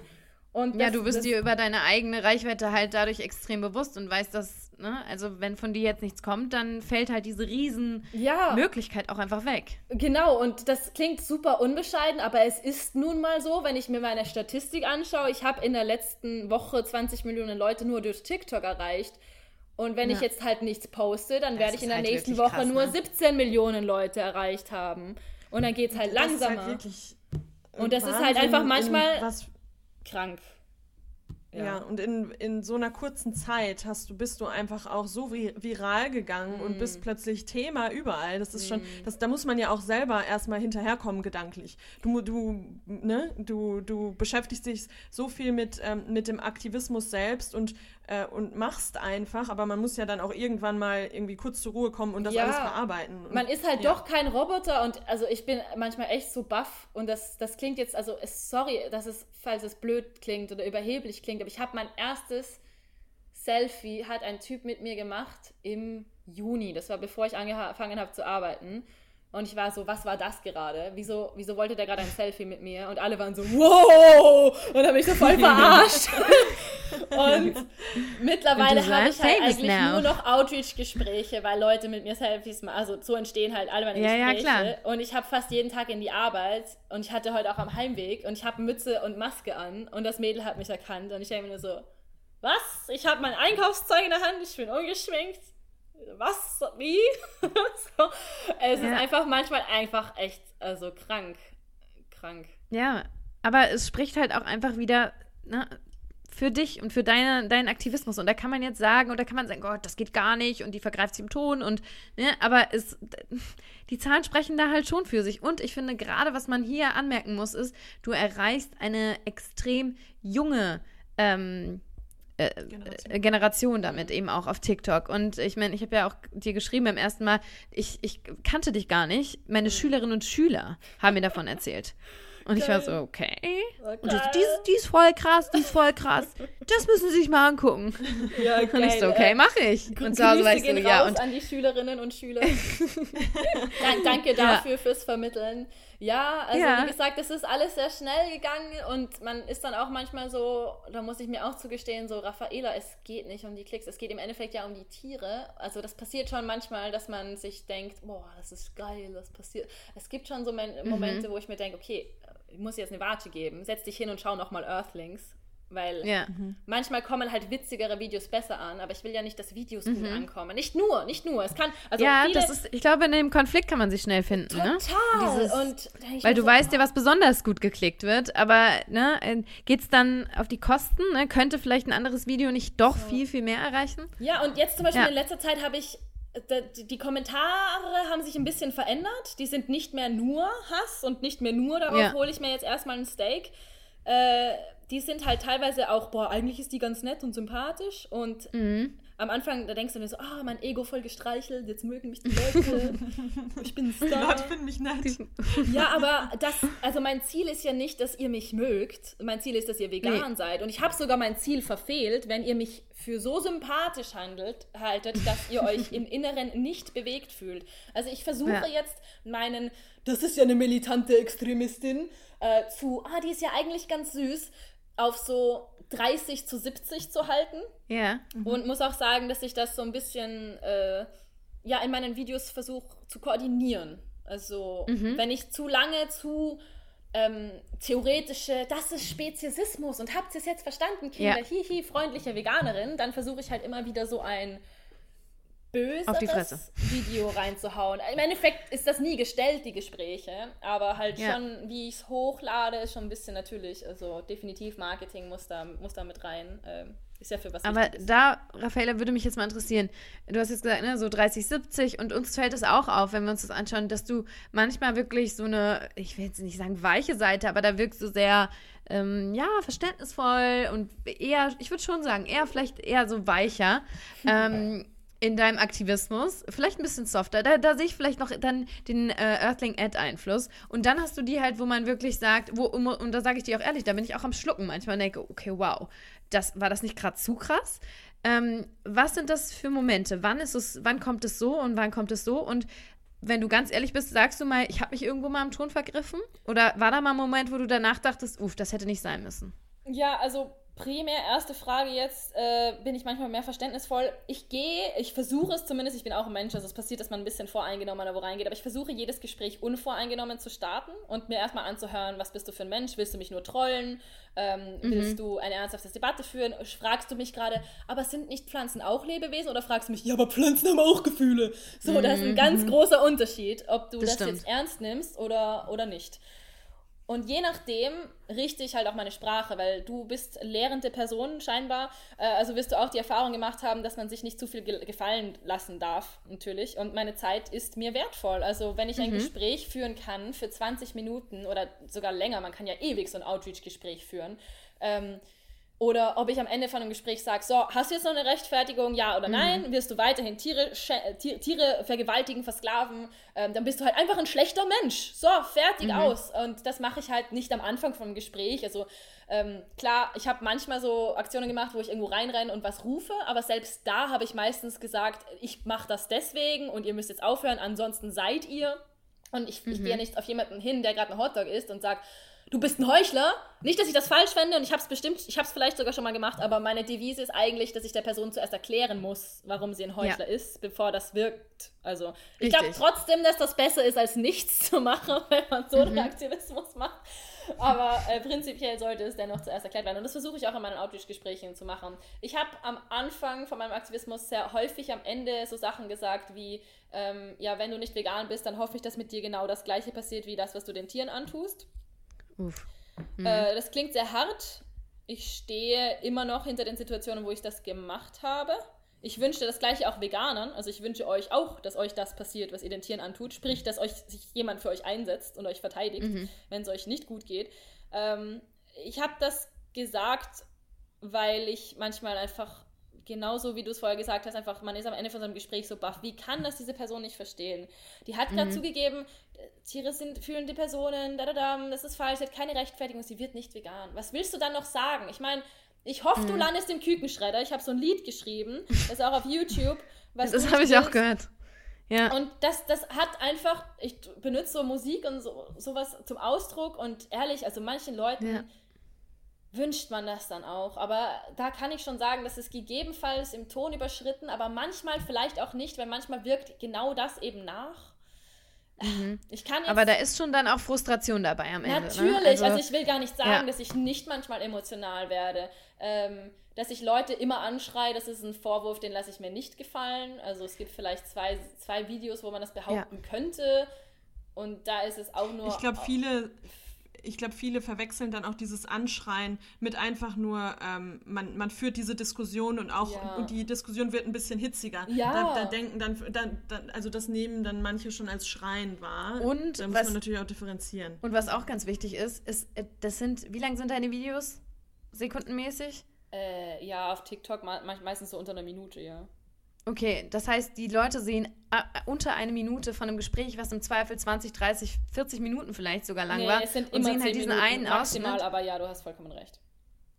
S1: Und ja, du bist dir über deine eigene Reichweite halt dadurch extrem bewusst und weißt, dass, ne, also wenn von dir jetzt nichts kommt, dann fällt halt diese riesen ja. Möglichkeit auch einfach weg.
S3: Genau, und das klingt super unbescheiden, aber es ist nun mal so, wenn ich mir meine Statistik anschaue, ich habe in der letzten Woche 20 Millionen Leute nur durch TikTok erreicht. Und wenn ja. ich jetzt halt nichts poste, dann werde ich in der halt nächsten Woche krass, nur ne? 17 Millionen Leute erreicht haben. Und dann geht es halt langsamer. Ist halt wirklich und das Wahnsinn, ist halt einfach manchmal. Was krank.
S2: Ja. ja, und in, in so einer kurzen Zeit hast du, bist du einfach auch so viral gegangen mm. und bist mm. plötzlich Thema überall. Das ist mm. schon, das, da muss man ja auch selber erstmal hinterherkommen, gedanklich. Du, du, ne, du, du beschäftigst dich so viel mit, ähm, mit dem Aktivismus selbst und äh, und machst einfach, aber man muss ja dann auch irgendwann mal irgendwie kurz zur Ruhe kommen und das ja, alles verarbeiten. Und,
S3: man ist halt ja. doch kein Roboter und also ich bin manchmal echt so baff und das, das klingt jetzt, also sorry, dass es, falls es blöd klingt oder überheblich klingt, aber ich habe mein erstes Selfie, hat ein Typ mit mir gemacht im Juni, das war bevor ich angefangen habe zu arbeiten. Und ich war so, was war das gerade? Wieso, wieso wollte der gerade ein Selfie mit mir? Und alle waren so, wow! Und dann bin ich so voll verarscht. und mittlerweile habe ich halt eigentlich now. nur noch Outreach-Gespräche, weil Leute mit mir Selfies machen. Also so entstehen halt alle meine ja, Gespräche. Ja, klar. Und ich habe fast jeden Tag in die Arbeit und ich hatte heute auch am Heimweg und ich habe Mütze und Maske an und das Mädel hat mich erkannt und ich denke mir nur so, was? Ich habe mein Einkaufszeug in der Hand, ich bin ungeschminkt. Was? Wie? so. Es ja. ist einfach manchmal einfach echt, also krank. Krank.
S1: Ja, aber es spricht halt auch einfach wieder ne, für dich und für deine, deinen Aktivismus. Und da kann man jetzt sagen, oder kann man sagen, Gott, das geht gar nicht und die vergreift sich im Ton und, ne, aber es, die Zahlen sprechen da halt schon für sich. Und ich finde gerade, was man hier anmerken muss, ist, du erreichst eine extrem junge ähm, äh, Generation. Äh, Generation. damit, eben auch auf TikTok. Und ich meine, ich habe ja auch dir geschrieben beim ersten Mal, ich, ich kannte dich gar nicht. Meine mhm. Schülerinnen und Schüler haben mir davon erzählt. Und ich war so, okay. okay. Und die, die, ist voll krass, die ist voll krass. Das müssen Sie sich mal angucken. Ja, okay. Und ich so, okay, mache ich.
S3: Und zu Hause war ich so, ja. Und an die Schülerinnen und Schüler. Danke dafür ja. fürs Vermitteln. Ja, also ja. wie gesagt, es ist alles sehr schnell gegangen und man ist dann auch manchmal so, da muss ich mir auch zugestehen, so Raffaela, es geht nicht um die Klicks, es geht im Endeffekt ja um die Tiere. Also das passiert schon manchmal, dass man sich denkt, boah, das ist geil, das passiert. Es gibt schon so mhm. Momente, mhm. wo ich mir denke, okay, ich muss jetzt eine Warte geben, setz dich hin und schau nochmal Earthlings. Weil ja. mhm. manchmal kommen halt witzigere Videos besser an, aber ich will ja nicht, dass Videos mhm. gut ankommen. Nicht nur, nicht nur. Es kann, also
S1: ja, das ist, ich glaube, in dem Konflikt kann man sich schnell finden.
S3: Ne? Total.
S1: Ne? Dieses, und weil du so, weißt ja, was besonders gut geklickt wird, aber ne, äh, geht es dann auf die Kosten? Ne? Könnte vielleicht ein anderes Video nicht doch so. viel, viel mehr erreichen?
S3: Ja, und jetzt zum Beispiel ja. in letzter Zeit habe ich die Kommentare haben sich ein bisschen verändert. Die sind nicht mehr nur Hass und nicht mehr nur darauf ja. hole ich mir jetzt erstmal ein Steak. Äh, die sind halt teilweise auch, boah, eigentlich ist die ganz nett und sympathisch. Und mhm. am Anfang, da denkst du dir so, ah, oh, mein Ego voll gestreichelt, jetzt mögen mich die Leute. ich bin Star. Die
S2: Leute finden mich nett.
S3: Ja, aber das, also mein Ziel ist ja nicht, dass ihr mich mögt. Mein Ziel ist, dass ihr vegan nee. seid. Und ich habe sogar mein Ziel verfehlt, wenn ihr mich für so sympathisch handelt, haltet, dass ihr euch im Inneren nicht bewegt fühlt. Also ich versuche ja. jetzt meinen, das ist ja eine militante Extremistin, äh, zu, ah, die ist ja eigentlich ganz süß, auf so 30 zu 70 zu halten.
S1: Ja.
S3: Mhm. Und muss auch sagen, dass ich das so ein bisschen äh, ja in meinen Videos versuche zu koordinieren. Also mhm. wenn ich zu lange zu ähm, theoretische, das ist Speziesismus und habt ihr es jetzt verstanden, Kinder, ja. hihi, freundliche Veganerin, dann versuche ich halt immer wieder so ein böseres Video reinzuhauen. Im Endeffekt ist das nie gestellt, die Gespräche, aber halt ja. schon, wie ich es hochlade, ist schon ein bisschen natürlich, also definitiv Marketing muss da, muss da mit rein. Ähm, ist ja für was
S1: Aber da, Raffaella, würde mich jetzt mal interessieren. Du hast jetzt gesagt, ne, so 30, 70 und uns fällt es auch auf, wenn wir uns das anschauen, dass du manchmal wirklich so eine, ich will jetzt nicht sagen weiche Seite, aber da wirkst du sehr, ähm, ja, verständnisvoll und eher, ich würde schon sagen, eher vielleicht eher so weicher. ähm, in deinem Aktivismus, vielleicht ein bisschen softer. Da, da sehe ich vielleicht noch dann den äh, Earthling-Ad-Einfluss. Und dann hast du die halt, wo man wirklich sagt, wo, und da sage ich dir auch ehrlich, da bin ich auch am Schlucken manchmal und denke, okay, wow, das, war das nicht gerade zu krass? Ähm, was sind das für Momente? Wann ist es, wann kommt es so und wann kommt es so? Und wenn du ganz ehrlich bist, sagst du mal, ich habe mich irgendwo mal am Ton vergriffen? Oder war da mal ein Moment, wo du danach dachtest, uff, das hätte nicht sein müssen?
S3: Ja, also primär erste Frage jetzt, äh, bin ich manchmal mehr verständnisvoll. Ich gehe, ich versuche es zumindest, ich bin auch ein Mensch, also es passiert, dass man ein bisschen voreingenommen da wo reingeht, aber ich versuche jedes Gespräch unvoreingenommen zu starten und mir erstmal anzuhören, was bist du für ein Mensch, willst du mich nur trollen, ähm, mhm. willst du eine ernsthafte Debatte führen, fragst du mich gerade, aber sind nicht Pflanzen auch Lebewesen oder fragst du mich, ja, aber Pflanzen haben auch Gefühle. So, mhm. das ist ein ganz mhm. großer Unterschied, ob du das, das jetzt ernst nimmst oder, oder nicht. Und je nachdem richte ich halt auch meine Sprache, weil du bist lehrende Person scheinbar. Äh, also wirst du auch die Erfahrung gemacht haben, dass man sich nicht zu viel ge gefallen lassen darf, natürlich. Und meine Zeit ist mir wertvoll. Also wenn ich ein mhm. Gespräch führen kann für 20 Minuten oder sogar länger, man kann ja ewig so ein Outreach-Gespräch führen, ähm, oder ob ich am Ende von einem Gespräch sage, so, hast du jetzt noch eine Rechtfertigung, ja oder nein? Mhm. Wirst du weiterhin Tiere, Tiere vergewaltigen, versklaven? Ähm, dann bist du halt einfach ein schlechter Mensch. So, fertig mhm. aus. Und das mache ich halt nicht am Anfang vom Gespräch. Also ähm, klar, ich habe manchmal so Aktionen gemacht, wo ich irgendwo reinrenne und was rufe, aber selbst da habe ich meistens gesagt, ich mache das deswegen und ihr müsst jetzt aufhören, ansonsten seid ihr. Und ich, mhm. ich gehe ja nicht auf jemanden hin, der gerade ein Hotdog isst und sagt, du bist ein Heuchler. Nicht, dass ich das falsch fände und ich habe es bestimmt, ich habe es vielleicht sogar schon mal gemacht, aber meine Devise ist eigentlich, dass ich der Person zuerst erklären muss, warum sie ein Heuchler ja. ist, bevor das wirkt. Also ich glaube trotzdem, dass das besser ist, als nichts zu machen, wenn man so einen mhm. Aktivismus macht. Aber äh, prinzipiell sollte es dennoch zuerst erklärt werden. Und das versuche ich auch in meinen Outreach-Gesprächen zu machen. Ich habe am Anfang von meinem Aktivismus sehr häufig am Ende so Sachen gesagt wie, ähm, ja, wenn du nicht vegan bist, dann hoffe ich, dass mit dir genau das gleiche passiert wie das, was du den Tieren antust. Uff. Mhm. Äh, das klingt sehr hart. Ich stehe immer noch hinter den Situationen, wo ich das gemacht habe. Ich wünsche das gleiche auch Veganern. Also ich wünsche euch auch, dass euch das passiert, was ihr den Tieren antut. Sprich, dass euch sich jemand für euch einsetzt und euch verteidigt, mhm. wenn es euch nicht gut geht. Ähm, ich habe das gesagt, weil ich manchmal einfach genauso wie du es vorher gesagt hast, einfach, man ist am Ende von so einem Gespräch so baff. Wie kann das diese Person nicht verstehen? Die hat gerade mhm. zugegeben, Tiere sind fühlende Personen, da, da, da, das ist falsch, sie hat keine Rechtfertigung, sie wird nicht vegan. Was willst du dann noch sagen? Ich meine, ich hoffe, mhm. du landest im Kükenschredder. Ich habe so ein Lied geschrieben, das ist auch auf YouTube.
S1: das habe ich auch gehört.
S3: Ja. Und das, das hat einfach, ich benutze so Musik und so, sowas zum Ausdruck und ehrlich, also manchen Leuten ja. Wünscht man das dann auch. Aber da kann ich schon sagen, das ist gegebenenfalls im Ton überschritten, aber manchmal vielleicht auch nicht, weil manchmal wirkt genau das eben nach.
S1: Mhm. Ich kann Aber da ist schon dann auch Frustration dabei am Ende.
S3: Ne? Natürlich, ne? also, also, ich will gar nicht sagen, ja. dass ich nicht manchmal emotional werde. Ähm, dass ich Leute immer anschreie, das ist ein Vorwurf, den lasse ich mir nicht gefallen. Also es gibt vielleicht zwei, zwei Videos, wo man das behaupten ja. könnte. Und da ist es auch nur.
S2: Ich glaube, viele ich glaube, viele verwechseln dann auch dieses Anschreien mit einfach nur, ähm, man, man führt diese Diskussion und auch, ja. und die Diskussion wird ein bisschen hitziger. Ja. Da, da denken dann, dann, dann, also das nehmen dann manche schon als Schreien wahr. Und da muss was, man natürlich auch differenzieren.
S1: Und was auch ganz wichtig ist, ist, äh, das sind, wie lang sind deine Videos? Sekundenmäßig?
S3: Äh, ja, auf TikTok meistens so unter einer Minute, ja.
S1: Okay, das heißt, die Leute sehen äh, unter eine Minute von einem Gespräch, was im Zweifel 20, 30, 40 Minuten vielleicht sogar lang nee, war.
S3: Es sind und immer sehen halt diesen Minuten einen maximal, Ausschnitt. aber ja, du hast vollkommen recht.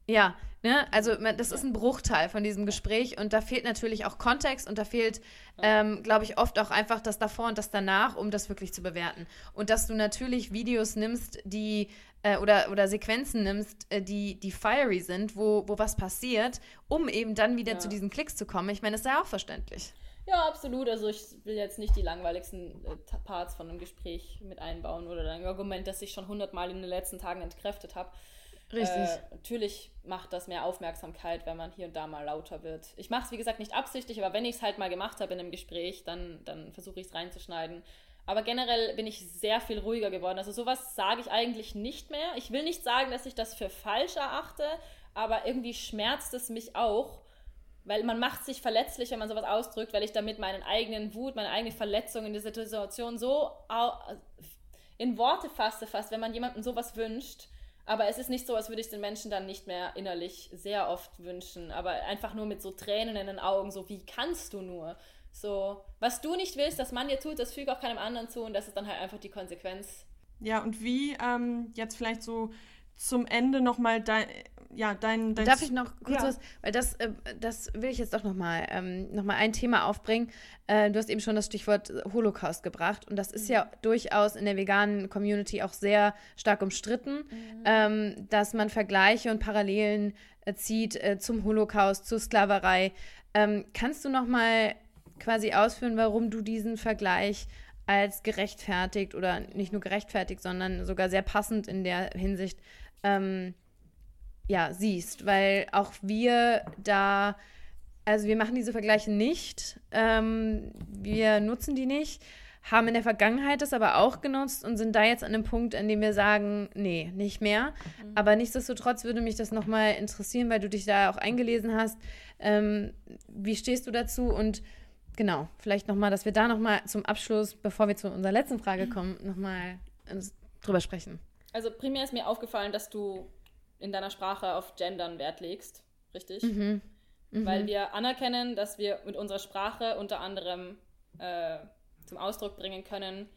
S1: Ja, ne? also das ist ein Bruchteil von diesem Gespräch und da fehlt natürlich auch Kontext und da fehlt, ähm, glaube ich, oft auch einfach das davor und das danach, um das wirklich zu bewerten. Und dass du natürlich Videos nimmst, die äh, oder, oder Sequenzen nimmst, äh, die, die fiery sind, wo, wo was passiert, um eben dann wieder ja. zu diesen Klicks zu kommen. Ich meine, das ist ja auch verständlich.
S3: Ja, absolut. Also ich will jetzt nicht die langweiligsten äh, Parts von einem Gespräch mit einbauen oder ein Argument, das ich schon hundertmal in den letzten Tagen entkräftet habe. Richtig. Äh, natürlich macht das mehr Aufmerksamkeit, wenn man hier und da mal lauter wird. Ich mache es, wie gesagt, nicht absichtlich, aber wenn ich es halt mal gemacht habe in einem Gespräch, dann, dann versuche ich es reinzuschneiden. Aber generell bin ich sehr viel ruhiger geworden. Also sowas sage ich eigentlich nicht mehr. Ich will nicht sagen, dass ich das für falsch erachte, aber irgendwie schmerzt es mich auch, weil man macht sich verletzlich, wenn man sowas ausdrückt, weil ich damit meinen eigenen Wut, meine eigene Verletzung in dieser Situation so in Worte fasse, fast, wenn man jemandem sowas wünscht aber es ist nicht so, als würde ich den Menschen dann nicht mehr innerlich sehr oft wünschen, aber einfach nur mit so Tränen in den Augen, so wie kannst du nur? So, was du nicht willst, dass man dir tut, das füge auch keinem anderen zu und das ist dann halt einfach die Konsequenz.
S2: Ja, und wie ähm, jetzt vielleicht so zum Ende nochmal dein, ja, dein, dein
S1: Darf ich noch kurz ja. was, weil das, äh, das will ich jetzt doch nochmal ähm, noch ein Thema aufbringen. Äh, du hast eben schon das Stichwort Holocaust gebracht und das ist mhm. ja durchaus in der veganen Community auch sehr stark umstritten, mhm. ähm, dass man Vergleiche und Parallelen äh, zieht äh, zum Holocaust, zur Sklaverei. Ähm, kannst du nochmal quasi ausführen, warum du diesen Vergleich als gerechtfertigt oder nicht nur gerechtfertigt, sondern sogar sehr passend in der Hinsicht ähm, ja, siehst, weil auch wir da, also wir machen diese Vergleiche nicht, ähm, wir nutzen die nicht, haben in der Vergangenheit das aber auch genutzt und sind da jetzt an einem Punkt, an dem wir sagen, nee, nicht mehr. Mhm. Aber nichtsdestotrotz würde mich das nochmal interessieren, weil du dich da auch eingelesen hast. Ähm, wie stehst du dazu? Und genau, vielleicht nochmal, dass wir da nochmal zum Abschluss, bevor wir zu unserer letzten Frage mhm. kommen, nochmal drüber sprechen.
S3: Also primär ist mir aufgefallen, dass du in deiner Sprache auf Gendern Wert legst, richtig? Mhm. Mhm. Weil wir anerkennen, dass wir mit unserer Sprache unter anderem äh, zum Ausdruck bringen können,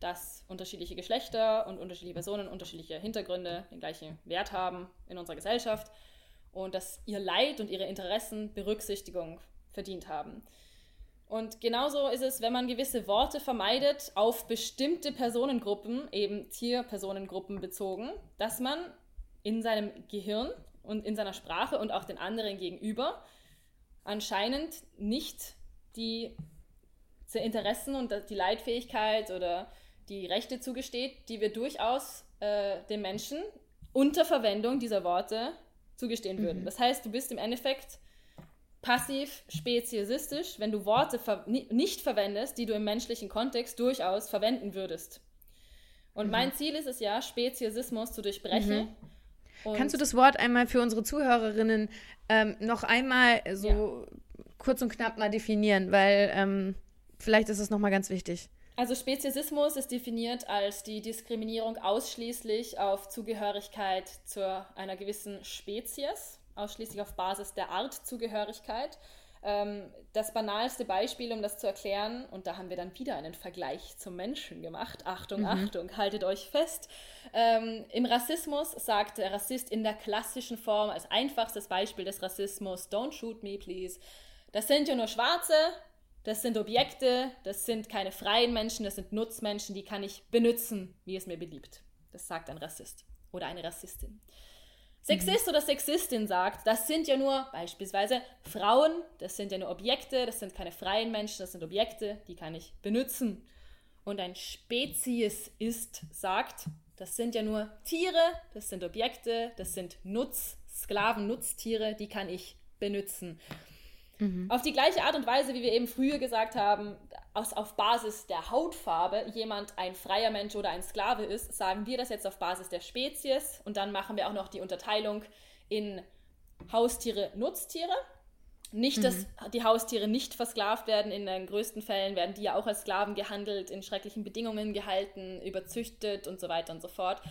S3: dass unterschiedliche Geschlechter und unterschiedliche Personen unterschiedliche Hintergründe den gleichen Wert haben in unserer Gesellschaft und dass ihr Leid und ihre Interessen Berücksichtigung verdient haben. Und genauso ist es, wenn man gewisse Worte vermeidet auf bestimmte Personengruppen, eben Tierpersonengruppen bezogen, dass man in seinem Gehirn und in seiner Sprache und auch den anderen gegenüber anscheinend nicht die Interessen und die Leitfähigkeit oder die Rechte zugesteht, die wir durchaus äh, den Menschen unter Verwendung dieser Worte zugestehen würden. Mhm. Das heißt, du bist im Endeffekt passiv speziesistisch, wenn du Worte ver nicht verwendest, die du im menschlichen Kontext durchaus verwenden würdest. Und mhm. mein Ziel ist es ja, Speziesismus zu durchbrechen.
S1: Mhm. Kannst du das Wort einmal für unsere Zuhörerinnen ähm, noch einmal so ja. kurz und knapp mal definieren, weil ähm, vielleicht ist es nochmal ganz wichtig.
S3: Also Speziesismus ist definiert als die Diskriminierung ausschließlich auf Zugehörigkeit zu einer gewissen Spezies, ausschließlich auf Basis der Artzugehörigkeit. Ähm, das banalste Beispiel, um das zu erklären, und da haben wir dann wieder einen Vergleich zum Menschen gemacht. Achtung, mhm. Achtung, haltet euch fest. Ähm, Im Rassismus sagt der Rassist in der klassischen Form als einfachstes Beispiel des Rassismus, don't shoot me, please. Das sind ja nur Schwarze, das sind Objekte, das sind keine freien Menschen, das sind Nutzmenschen, die kann ich benutzen, wie es mir beliebt. Das sagt ein Rassist oder eine Rassistin. Sexist mhm. oder Sexistin sagt, das sind ja nur beispielsweise Frauen, das sind ja nur Objekte, das sind keine freien Menschen, das sind Objekte, die kann ich benutzen. Und ein Speziesist sagt, das sind ja nur Tiere, das sind Objekte, das sind Nutz, Sklaven, Nutztiere, die kann ich benutzen. Mhm. Auf die gleiche Art und Weise, wie wir eben früher gesagt haben, aus, auf Basis der Hautfarbe jemand ein freier Mensch oder ein Sklave ist, sagen wir das jetzt auf Basis der Spezies und dann machen wir auch noch die Unterteilung in Haustiere, Nutztiere. Nicht, dass mhm. die Haustiere nicht versklavt werden. In den größten Fällen werden die ja auch als Sklaven gehandelt, in schrecklichen Bedingungen gehalten, überzüchtet und so weiter und so fort.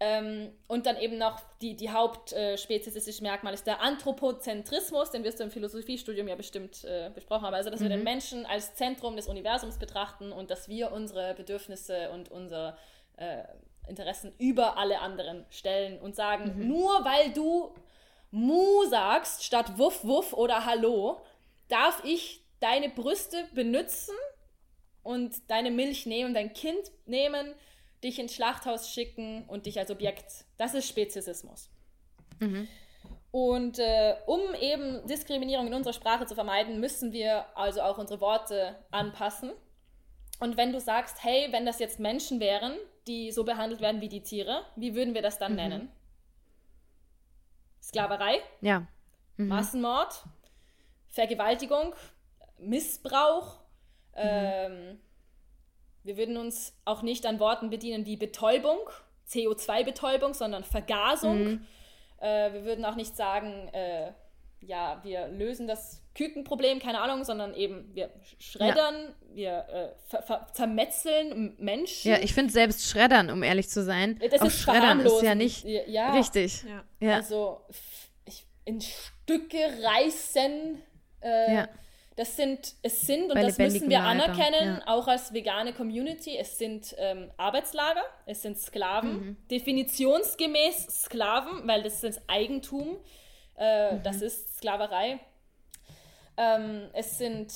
S3: Ähm, und dann eben noch die, die hauptspeziesistische Merkmal ist der Anthropozentrismus, den wirst du im Philosophiestudium ja bestimmt äh, besprochen haben. Also, dass mhm. wir den mhm. Menschen als Zentrum des Universums betrachten und dass wir unsere Bedürfnisse und unsere äh, Interessen über alle anderen stellen und sagen, mhm. nur weil du Mu sagst statt Wuff, Wuff oder Hallo, darf ich deine Brüste benutzen und deine Milch nehmen, dein Kind nehmen dich ins Schlachthaus schicken und dich als Objekt. Das ist Speziesismus. Mhm. Und äh, um eben Diskriminierung in unserer Sprache zu vermeiden, müssen wir also auch unsere Worte anpassen. Und wenn du sagst, hey, wenn das jetzt Menschen wären, die so behandelt werden wie die Tiere, wie würden wir das dann mhm. nennen? Sklaverei?
S1: Ja.
S3: Mhm. Massenmord? Vergewaltigung? Missbrauch? Mhm. Ähm, wir würden uns auch nicht an Worten bedienen wie Betäubung, CO2-Betäubung, sondern Vergasung. Mhm. Äh, wir würden auch nicht sagen, äh, ja, wir lösen das Kükenproblem, keine Ahnung, sondern eben wir schreddern, ja. wir äh, zermetzeln Menschen.
S1: Ja, ich finde selbst schreddern, um ehrlich zu sein. Das auch ist schreddern ist ja nicht ja. richtig.
S3: Ja. ja. Also ich, in Stücke reißen. Äh, ja. Das sind, es sind, und Bei das müssen wir anerkennen, ja. auch als vegane Community, es sind ähm, Arbeitslager, es sind Sklaven, mhm. definitionsgemäß Sklaven, weil das ist Eigentum, äh, mhm. das ist Sklaverei. Ähm, es sind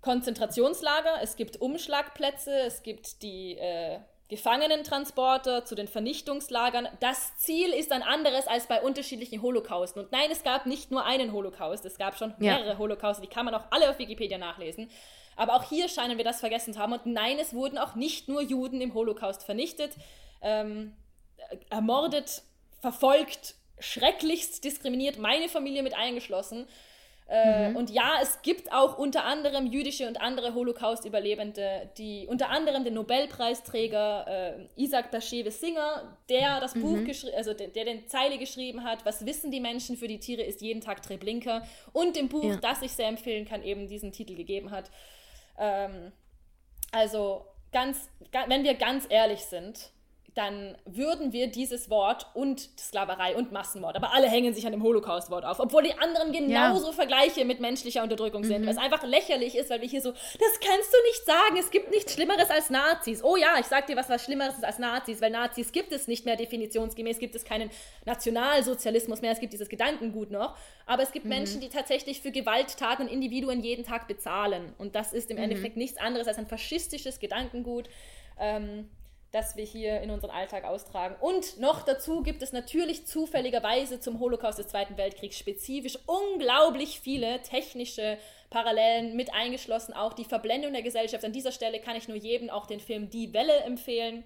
S3: Konzentrationslager, es gibt Umschlagplätze, es gibt die äh, Gefangenentransporter zu den Vernichtungslagern. Das Ziel ist ein anderes als bei unterschiedlichen Holocausten. Und nein, es gab nicht nur einen Holocaust, es gab schon mehrere ja. Holocauste, die kann man auch alle auf Wikipedia nachlesen. Aber auch hier scheinen wir das vergessen zu haben. Und nein, es wurden auch nicht nur Juden im Holocaust vernichtet, ähm, ermordet, verfolgt, schrecklichst diskriminiert, meine Familie mit eingeschlossen. Äh, mhm. Und ja, es gibt auch unter anderem jüdische und andere Holocaust-Überlebende, die unter anderem den Nobelpreisträger äh, Isaac Bashevis Singer, der das mhm. Buch geschrieben, also der, der, den Zeile geschrieben hat, was wissen die Menschen für die Tiere ist jeden Tag Treblinka und dem Buch, ja. das ich sehr empfehlen kann, eben diesen Titel gegeben hat. Ähm, also ganz, wenn wir ganz ehrlich sind, dann würden wir dieses Wort und Sklaverei und Massenmord, aber alle hängen sich an dem Holocaust-Wort auf, obwohl die anderen genauso ja. Vergleiche mit menschlicher Unterdrückung sind, mhm. was einfach lächerlich ist, weil wir hier so, das kannst du nicht sagen, es gibt nichts Schlimmeres als Nazis. Oh ja, ich sag dir was, was Schlimmeres ist als Nazis, weil Nazis gibt es nicht mehr definitionsgemäß, gibt es keinen Nationalsozialismus mehr, es gibt dieses Gedankengut noch, aber es gibt mhm. Menschen, die tatsächlich für Gewalttaten Individuen jeden Tag bezahlen und das ist im mhm. Endeffekt nichts anderes als ein faschistisches Gedankengut. Ähm, das wir hier in unseren Alltag austragen. Und noch dazu gibt es natürlich zufälligerweise zum Holocaust des Zweiten Weltkriegs spezifisch unglaublich viele technische Parallelen mit eingeschlossen, auch die Verblendung der Gesellschaft. An dieser Stelle kann ich nur jedem auch den Film Die Welle empfehlen.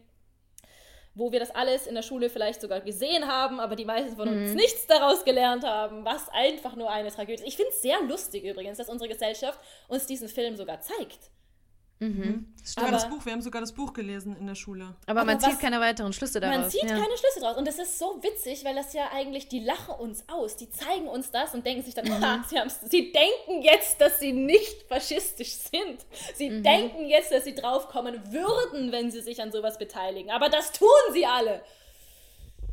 S3: wo wir das alles in der Schule vielleicht sogar gesehen haben, aber die meisten von uns mhm. nichts daraus gelernt haben, was einfach nur eine Tragödie ist. Ich finde es sehr lustig übrigens, dass unsere Gesellschaft uns diesen Film sogar zeigt.
S2: Mhm. Sogar aber, das Buch, wir haben sogar das Buch gelesen in der Schule.
S1: Aber, aber man zieht keine weiteren Schlüsse daraus.
S3: Man zieht ja. keine Schlüsse daraus. Und das ist so witzig, weil das ja eigentlich, die lachen uns aus, die zeigen uns das und denken sich dann, mhm. ah, sie, sie denken jetzt, dass sie nicht faschistisch sind. Sie mhm. denken jetzt, dass sie draufkommen würden, wenn sie sich an sowas beteiligen. Aber das tun sie alle.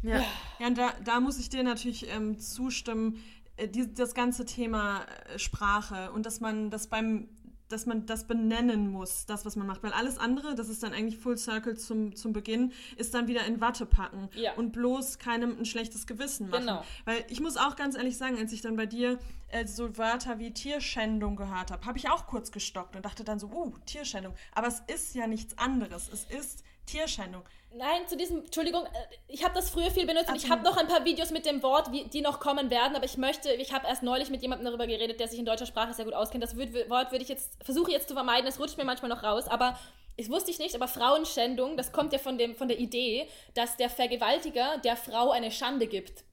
S2: Ja, ja und da, da muss ich dir natürlich ähm, zustimmen, äh, die, das ganze Thema äh, Sprache und dass man das beim dass man das benennen muss, das, was man macht. Weil alles andere, das ist dann eigentlich Full Circle zum, zum Beginn, ist dann wieder in Watte packen ja. und bloß keinem ein schlechtes Gewissen machen. Genau. Weil ich muss auch ganz ehrlich sagen, als ich dann bei dir äh, so Wörter wie Tierschändung gehört habe, habe ich auch kurz gestockt und dachte dann so, uh, Tierschändung. Aber es ist ja nichts anderes. Es ist Tierschändung.
S3: Nein, zu diesem, Entschuldigung, äh, ich habe das früher viel benutzt und ich habe noch ein paar Videos mit dem Wort, wie, die noch kommen werden, aber ich möchte, ich habe erst neulich mit jemandem darüber geredet, der sich in deutscher Sprache sehr gut auskennt. Das Wort würde ich jetzt, versuche jetzt zu vermeiden, es rutscht mir manchmal noch raus, aber das wusste ich nicht, aber Frauenschändung, das kommt ja von, dem, von der Idee, dass der Vergewaltiger der Frau eine Schande gibt.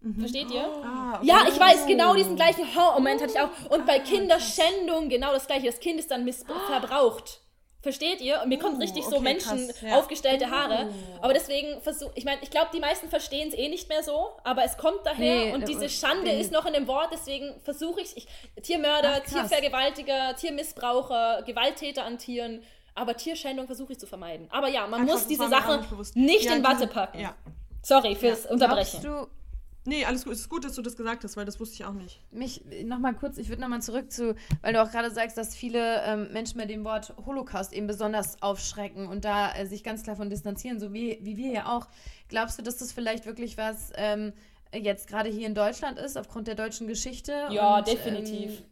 S3: Mhm. Versteht ihr? Oh. Ah, okay. Ja, ich weiß, genau diesen gleichen Moment hatte ich auch. Und bei ah, Kinderschändung genau das gleiche. Das Kind ist dann missbraucht. Versteht ihr? Und mir kommt uh, richtig okay, so Menschen krass, ja. aufgestellte Haare. Uh. Aber deswegen versuche ich meine, ich glaube, die meisten verstehen es eh nicht mehr so, aber es kommt daher nee, und diese Schande ist noch in dem Wort, deswegen versuche ich, ich Tiermörder, Ach, Tiervergewaltiger, Tiermissbraucher, Gewalttäter an Tieren, aber Tierschändung versuche ich zu vermeiden. Aber ja, man Ach, muss diese Sache nicht, nicht ja, in Watte packen. Ja. Sorry fürs Unterbrechen.
S2: Glaubst du, Nee, alles gut. Es ist gut, dass du das gesagt hast, weil das wusste ich auch nicht.
S1: Mich nochmal kurz, ich würde nochmal zurück zu, weil du auch gerade sagst, dass viele ähm, Menschen mit dem Wort Holocaust eben besonders aufschrecken und da äh, sich ganz klar von distanzieren, so wie, wie wir ja auch. Glaubst du, dass das vielleicht wirklich was ähm, jetzt gerade hier in Deutschland ist, aufgrund der deutschen Geschichte?
S3: Ja, und, definitiv. Ähm,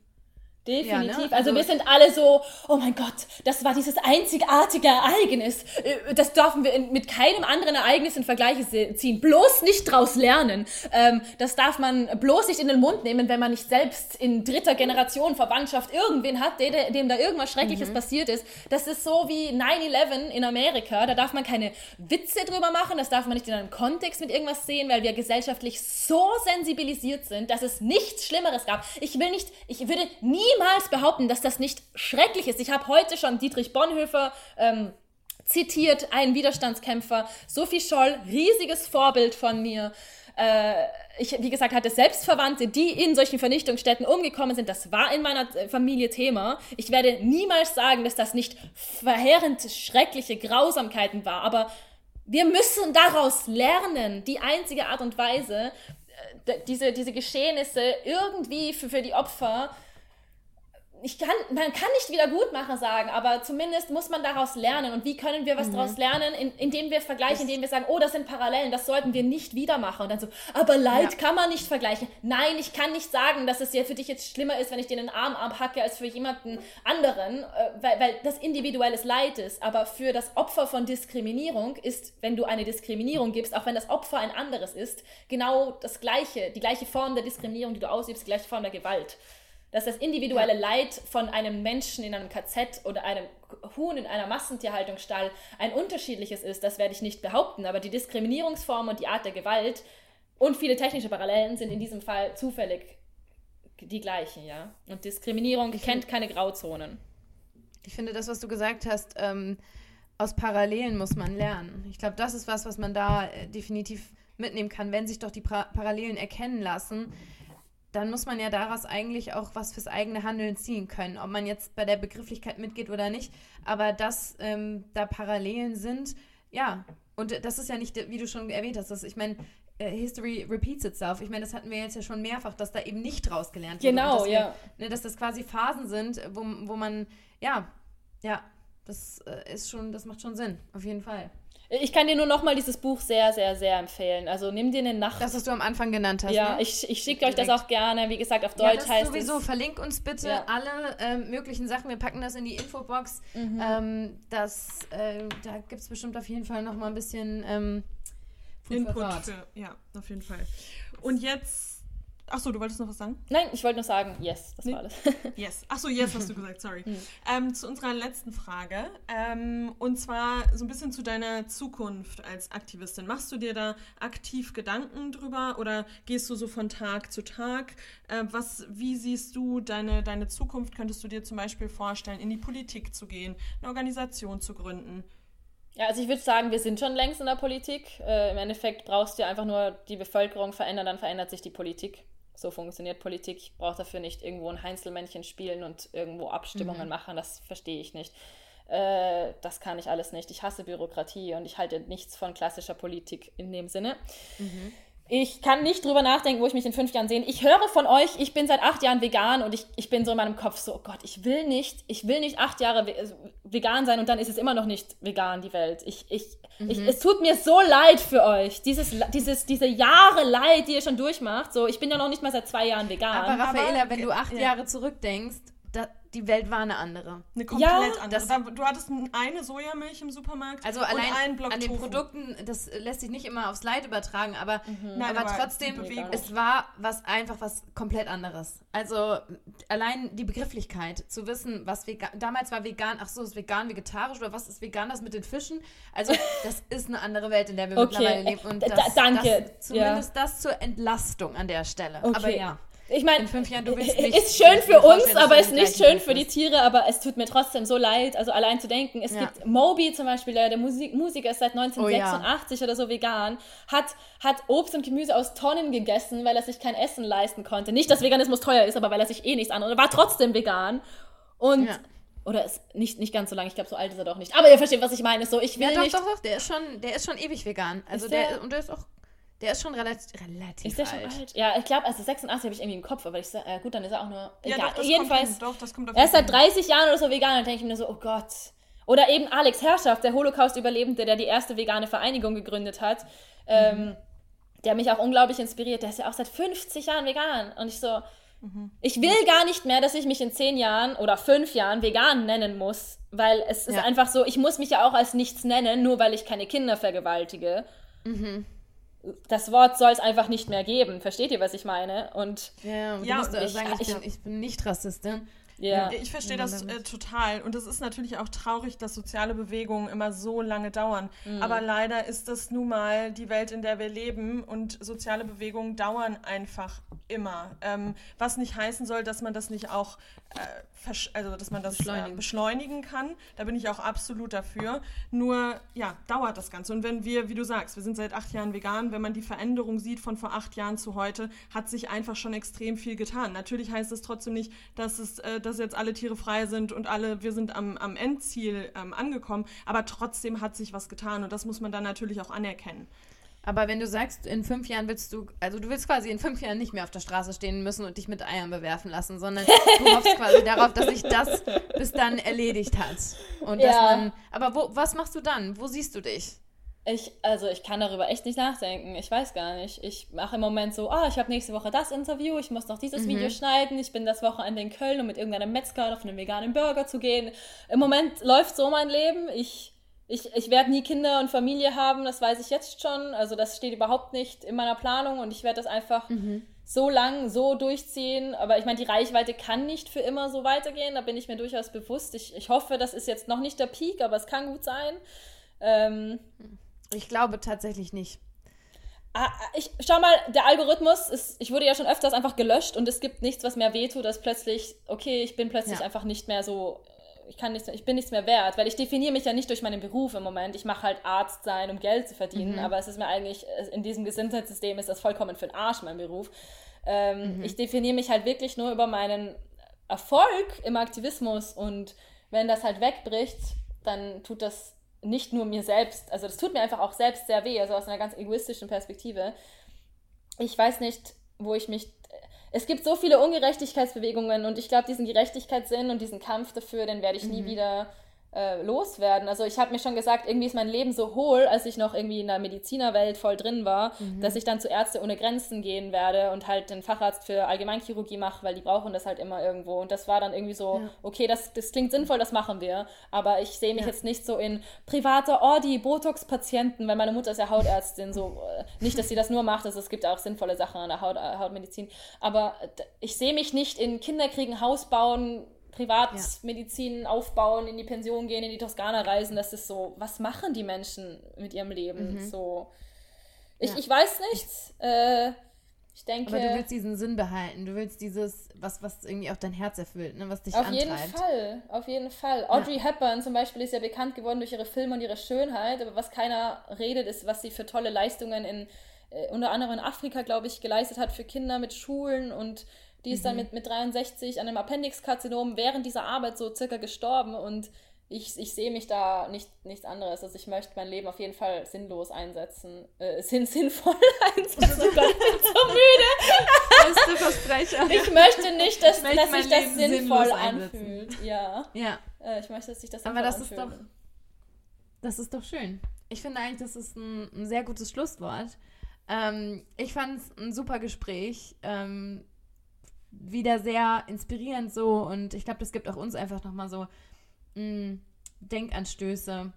S3: Definitiv. Ja, ne? Also, also, wir sind alle so, oh mein Gott, das war dieses einzigartige Ereignis. Äh, das dürfen wir in, mit keinem anderen Ereignis in Vergleiche ziehen. Bloß nicht draus lernen. Ähm, das darf man bloß nicht in den Mund nehmen, wenn man nicht selbst in dritter Generation Verwandtschaft irgendwen hat, dem, dem da irgendwas Schreckliches mhm. passiert ist. Das ist so wie 9-11 in Amerika. Da darf man keine Witze drüber machen, das darf man nicht in einem Kontext mit irgendwas sehen, weil wir gesellschaftlich so sensibilisiert sind, dass es nichts Schlimmeres gab. Ich will nicht, ich würde nie niemals behaupten, dass das nicht schrecklich ist. Ich habe heute schon Dietrich Bonhoeffer ähm, zitiert, einen Widerstandskämpfer. Sophie Scholl, riesiges Vorbild von mir. Äh, ich, wie gesagt, hatte Selbstverwandte, die in solchen Vernichtungsstätten umgekommen sind. Das war in meiner äh, Familie Thema. Ich werde niemals sagen, dass das nicht verheerend schreckliche Grausamkeiten war. Aber wir müssen daraus lernen. Die einzige Art und Weise, äh, diese, diese Geschehnisse irgendwie für, für die Opfer ich kann, man kann nicht Wiedergutmacher sagen, aber zumindest muss man daraus lernen. Und wie können wir was mhm. daraus lernen? In, indem wir vergleichen, indem wir sagen, oh, das sind Parallelen, das sollten wir nicht wieder machen. Und dann so, aber Leid ja. kann man nicht vergleichen. Nein, ich kann nicht sagen, dass es ja für dich jetzt schlimmer ist, wenn ich dir den Arm abhacke, als für jemanden anderen, äh, weil, weil das individuelles Leid ist. Aber für das Opfer von Diskriminierung ist, wenn du eine Diskriminierung gibst, auch wenn das Opfer ein anderes ist, genau das gleiche, die gleiche Form der Diskriminierung, die du ausübst, die gleiche Form der Gewalt dass das individuelle. Leid von einem Menschen in einem KZ oder einem Huhn in einer Massentierhaltungsstall ein unterschiedliches ist, das werde ich nicht behaupten. Aber die Diskriminierungsform und die Art der Gewalt und viele technische Parallelen sind in diesem Fall zufällig die gleichen, ja. Und Diskriminierung ich kennt keine Grauzonen.
S1: Ich finde das, was du gesagt hast, ähm, aus Parallelen muss man lernen. Ich glaube, das ist was, was man da äh, definitiv mitnehmen kann, wenn sich doch die pra Parallelen erkennen lassen dann muss man ja daraus eigentlich auch was fürs eigene Handeln ziehen können, ob man jetzt bei der Begrifflichkeit mitgeht oder nicht. Aber dass ähm, da Parallelen sind, ja. Und das ist ja nicht, wie du schon erwähnt hast, dass ich meine, äh, History repeats itself. Ich meine, das hatten wir jetzt ja schon mehrfach, dass da eben nicht draus gelernt
S3: wurde. Genau, dass ja.
S1: Wir, ne, dass das quasi Phasen sind, wo, wo man, ja, ja, das äh, ist schon, das macht schon Sinn, auf jeden Fall.
S3: Ich kann dir nur noch mal dieses Buch sehr, sehr, sehr empfehlen. Also nimm dir eine Nacht.
S1: Das, was du am Anfang genannt hast.
S3: Ja,
S1: ne?
S3: ich, ich schicke euch das auch gerne. Wie gesagt, auf Deutsch ja, das heißt
S1: sowieso. es. Verlink uns bitte ja. alle ähm, möglichen Sachen. Wir packen das in die Infobox. Mhm. Ähm, das, äh, da gibt es bestimmt auf jeden Fall noch mal ein bisschen ähm,
S2: Input. Für, ja, auf jeden Fall. Und jetzt Achso, du wolltest noch was sagen?
S3: Nein, ich wollte nur sagen, yes, das nee. war alles.
S2: yes. Achso, yes hast du gesagt, sorry. Mhm. Ähm, zu unserer letzten Frage. Ähm, und zwar so ein bisschen zu deiner Zukunft als Aktivistin. Machst du dir da aktiv Gedanken drüber oder gehst du so von Tag zu Tag? Äh, was, wie siehst du deine, deine Zukunft? Könntest du dir zum Beispiel vorstellen, in die Politik zu gehen, eine Organisation zu gründen?
S3: Ja, also ich würde sagen, wir sind schon längst in der Politik. Äh, Im Endeffekt brauchst du einfach nur die Bevölkerung verändern, dann verändert sich die Politik. So funktioniert Politik. Ich brauche dafür nicht irgendwo ein Heinzelmännchen spielen und irgendwo Abstimmungen mhm. machen. Das verstehe ich nicht. Äh, das kann ich alles nicht. Ich hasse Bürokratie und ich halte nichts von klassischer Politik in dem Sinne. Mhm. Ich kann nicht drüber nachdenken, wo ich mich in fünf Jahren sehe. Ich höre von euch, ich bin seit acht Jahren vegan und ich, ich bin so in meinem Kopf so, oh Gott, ich will nicht, ich will nicht acht Jahre vegan sein und dann ist es immer noch nicht vegan, die Welt. Ich, ich, mhm. ich, es tut mir so leid für euch. Dieses, dieses, diese Jahre Leid, die ihr schon durchmacht. So, ich bin ja noch nicht mal seit zwei Jahren vegan.
S1: Aber Raffaella, wenn du acht ja. Jahre zurückdenkst, da, die Welt war eine andere.
S2: Eine komplett ja, andere. Da, du hattest eine Sojamilch im Supermarkt
S1: also allein und einen Block an den Tofu. Produkten, das lässt sich nicht immer aufs Leid übertragen, aber, mhm. Nein, aber, aber, trotzdem, es war was einfach was komplett anderes. Also allein die Begrifflichkeit, zu wissen, was vegan, damals war vegan, ach so, ist vegan, vegetarisch oder was ist vegan, das mit den Fischen? Also das ist eine andere Welt, in der wir okay. mittlerweile leben. Und das,
S3: da, danke.
S1: Das, zumindest ja. das zur Entlastung an der Stelle.
S3: Okay.
S1: Aber ja.
S3: Ich meine, nicht. Ist schön für uns, aber ist nicht schön für die Tiere, aber es tut mir trotzdem so leid, also allein zu denken. Es ja. gibt Moby zum Beispiel, der, der Musik, Musiker ist seit 1986 oh, ja. oder so vegan, hat, hat Obst und Gemüse aus Tonnen gegessen, weil er sich kein Essen leisten konnte. Nicht, dass Veganismus teuer ist, aber weil er sich eh nichts anderes, war trotzdem vegan. Und ja. Oder ist nicht, nicht ganz so lang, ich glaube, so alt ist er doch nicht. Aber ihr versteht, was ich meine. So, ich will ja,
S1: doch,
S3: nicht.
S1: Doch, doch, der ist schon, der ist schon ewig vegan. Also der, der, und der ist auch der ist schon relativ, relativ
S3: ist der
S1: alt.
S3: Schon alt? Ja, ich glaube, also 86 habe ich irgendwie im Kopf, aber ich äh, gut, dann ist er auch nur.
S2: Ja, egal. Doch, Jedenfalls, doch,
S3: er ist seit 30 Jahren oder so vegan, dann denke ich mir so, oh Gott. Oder eben Alex Herrschaft, der Holocaust-Überlebende, der die erste vegane Vereinigung gegründet hat, ähm, mhm. der mich auch unglaublich inspiriert. Der ist ja auch seit 50 Jahren vegan. Und ich so, mhm. ich will gar nicht mehr, dass ich mich in 10 Jahren oder 5 Jahren vegan nennen muss, weil es ist ja. einfach so, ich muss mich ja auch als nichts nennen, nur weil ich keine Kinder vergewaltige. Mhm das Wort soll es einfach nicht mehr geben. Versteht ihr, was ich meine? Und
S1: ja, und ja, musst ich, sagen, ich, bin, ich bin nicht Rassistin.
S2: Ja. Ich verstehe das äh, total. Und es ist natürlich auch traurig, dass soziale Bewegungen immer so lange dauern. Mhm. Aber leider ist das nun mal die Welt, in der wir leben. Und soziale Bewegungen dauern einfach immer. Ähm, was nicht heißen soll, dass man das nicht auch äh, also dass man das beschleunigen. Äh, beschleunigen. kann. Da bin ich auch absolut dafür. Nur, ja, dauert das Ganze. Und wenn wir, wie du sagst, wir sind seit acht Jahren vegan, wenn man die Veränderung sieht von vor acht Jahren zu heute, hat sich einfach schon extrem viel getan. Natürlich heißt das trotzdem nicht, dass, es, äh, dass jetzt alle Tiere frei sind und alle, wir sind am, am Endziel ähm, angekommen, aber trotzdem hat sich was getan und das muss man dann natürlich auch anerkennen.
S1: Aber wenn du sagst, in fünf Jahren willst du, also du willst quasi in fünf Jahren nicht mehr auf der Straße stehen müssen und dich mit Eiern bewerfen lassen, sondern du hoffst quasi darauf, dass sich das bis dann erledigt hat. Und ja. dass man, aber wo, was machst du dann? Wo siehst du dich?
S3: Ich, also ich kann darüber echt nicht nachdenken. Ich weiß gar nicht. Ich mache im Moment so, oh, ich habe nächste Woche das Interview, ich muss noch dieses mhm. Video schneiden, ich bin das Wochenende in Köln, um mit irgendeinem Metzger auf einen veganen Burger zu gehen. Im Moment läuft so mein Leben. Ich ich, ich werde nie Kinder und Familie haben, das weiß ich jetzt schon. Also das steht überhaupt nicht in meiner Planung und ich werde das einfach mhm. so lang so durchziehen. Aber ich meine, die Reichweite kann nicht für immer so weitergehen, da bin ich mir durchaus bewusst. Ich, ich hoffe, das ist jetzt noch nicht der Peak, aber es kann gut sein. Ähm,
S1: ich glaube tatsächlich nicht.
S3: Ah, ich schau mal, der Algorithmus ist, ich wurde ja schon öfters einfach gelöscht und es gibt nichts, was mehr wehtut, dass plötzlich, okay, ich bin plötzlich ja. einfach nicht mehr so ich kann nichts, ich bin nichts mehr wert, weil ich definiere mich ja nicht durch meinen Beruf im Moment. Ich mache halt Arzt sein, um Geld zu verdienen, mhm. aber es ist mir eigentlich, in diesem Gesundheitssystem ist das vollkommen für den Arsch, mein Beruf. Ähm, mhm. Ich definiere mich halt wirklich nur über meinen Erfolg im Aktivismus und wenn das halt wegbricht, dann tut das nicht nur mir selbst, also das tut mir einfach auch selbst sehr weh, also aus einer ganz egoistischen Perspektive. Ich weiß nicht, wo ich mich es gibt so viele Ungerechtigkeitsbewegungen und ich glaube, diesen Gerechtigkeitssinn und diesen Kampf dafür, den werde ich mhm. nie wieder äh, loswerden. Also ich habe mir schon gesagt, irgendwie ist mein Leben so hohl, als ich noch irgendwie in der Medizinerwelt voll drin war, mhm. dass ich dann zu Ärzte ohne Grenzen gehen werde und halt den Facharzt für Allgemeinchirurgie mache, weil die brauchen das halt immer irgendwo. Und das war dann irgendwie so, ja. okay, das, das klingt sinnvoll, das machen wir. Aber ich sehe mich ja. jetzt nicht so in privater Ordi, Botox-Patienten, weil meine Mutter ist ja Hautärztin, so äh, nicht, dass sie das nur macht, also es gibt auch sinnvolle Sachen an der Haut, äh, Hautmedizin. Aber ich sehe mich nicht in Kinderkriegen, Haus bauen, Privatmedizin ja. aufbauen, in die Pension gehen, in die Toskana reisen, das ist so, was machen die Menschen mit ihrem Leben? Mhm. So, ich, ja. ich weiß nicht. Äh, ich denke.
S1: Aber du willst diesen Sinn behalten. Du willst dieses, was, was irgendwie auch dein Herz erfüllt, ne? was dich
S3: auf
S1: antreibt.
S3: Auf jeden Fall, auf jeden Fall. Audrey ja. Hepburn zum Beispiel ist ja bekannt geworden durch ihre Filme und ihre Schönheit, aber was keiner redet, ist, was sie für tolle Leistungen in äh, unter anderem in Afrika, glaube ich, geleistet hat für Kinder mit Schulen und die ist mhm. dann mit, mit 63 an einem Appendixkarzinom während dieser Arbeit so circa gestorben und ich, ich sehe mich da nicht nichts anderes. Also ich möchte mein Leben auf jeden Fall sinnlos einsetzen, äh, sinn, sinnvoll einsetzen. Oh Gott, ich bin so müde. Versprecher. Ich möchte nicht, dass, dass sich das sinnvoll anfühlt. Ja.
S1: Ja.
S3: Äh, ich möchte, dass sich das
S1: sinnvoll Aber das anfühlt. ist doch, das ist doch schön. Ich finde eigentlich, das ist ein, ein sehr gutes Schlusswort. Ähm, ich fand es ein super Gespräch. Ähm, wieder sehr inspirierend so und ich glaube, das gibt auch uns einfach nochmal so mh, mm, Denkanstöße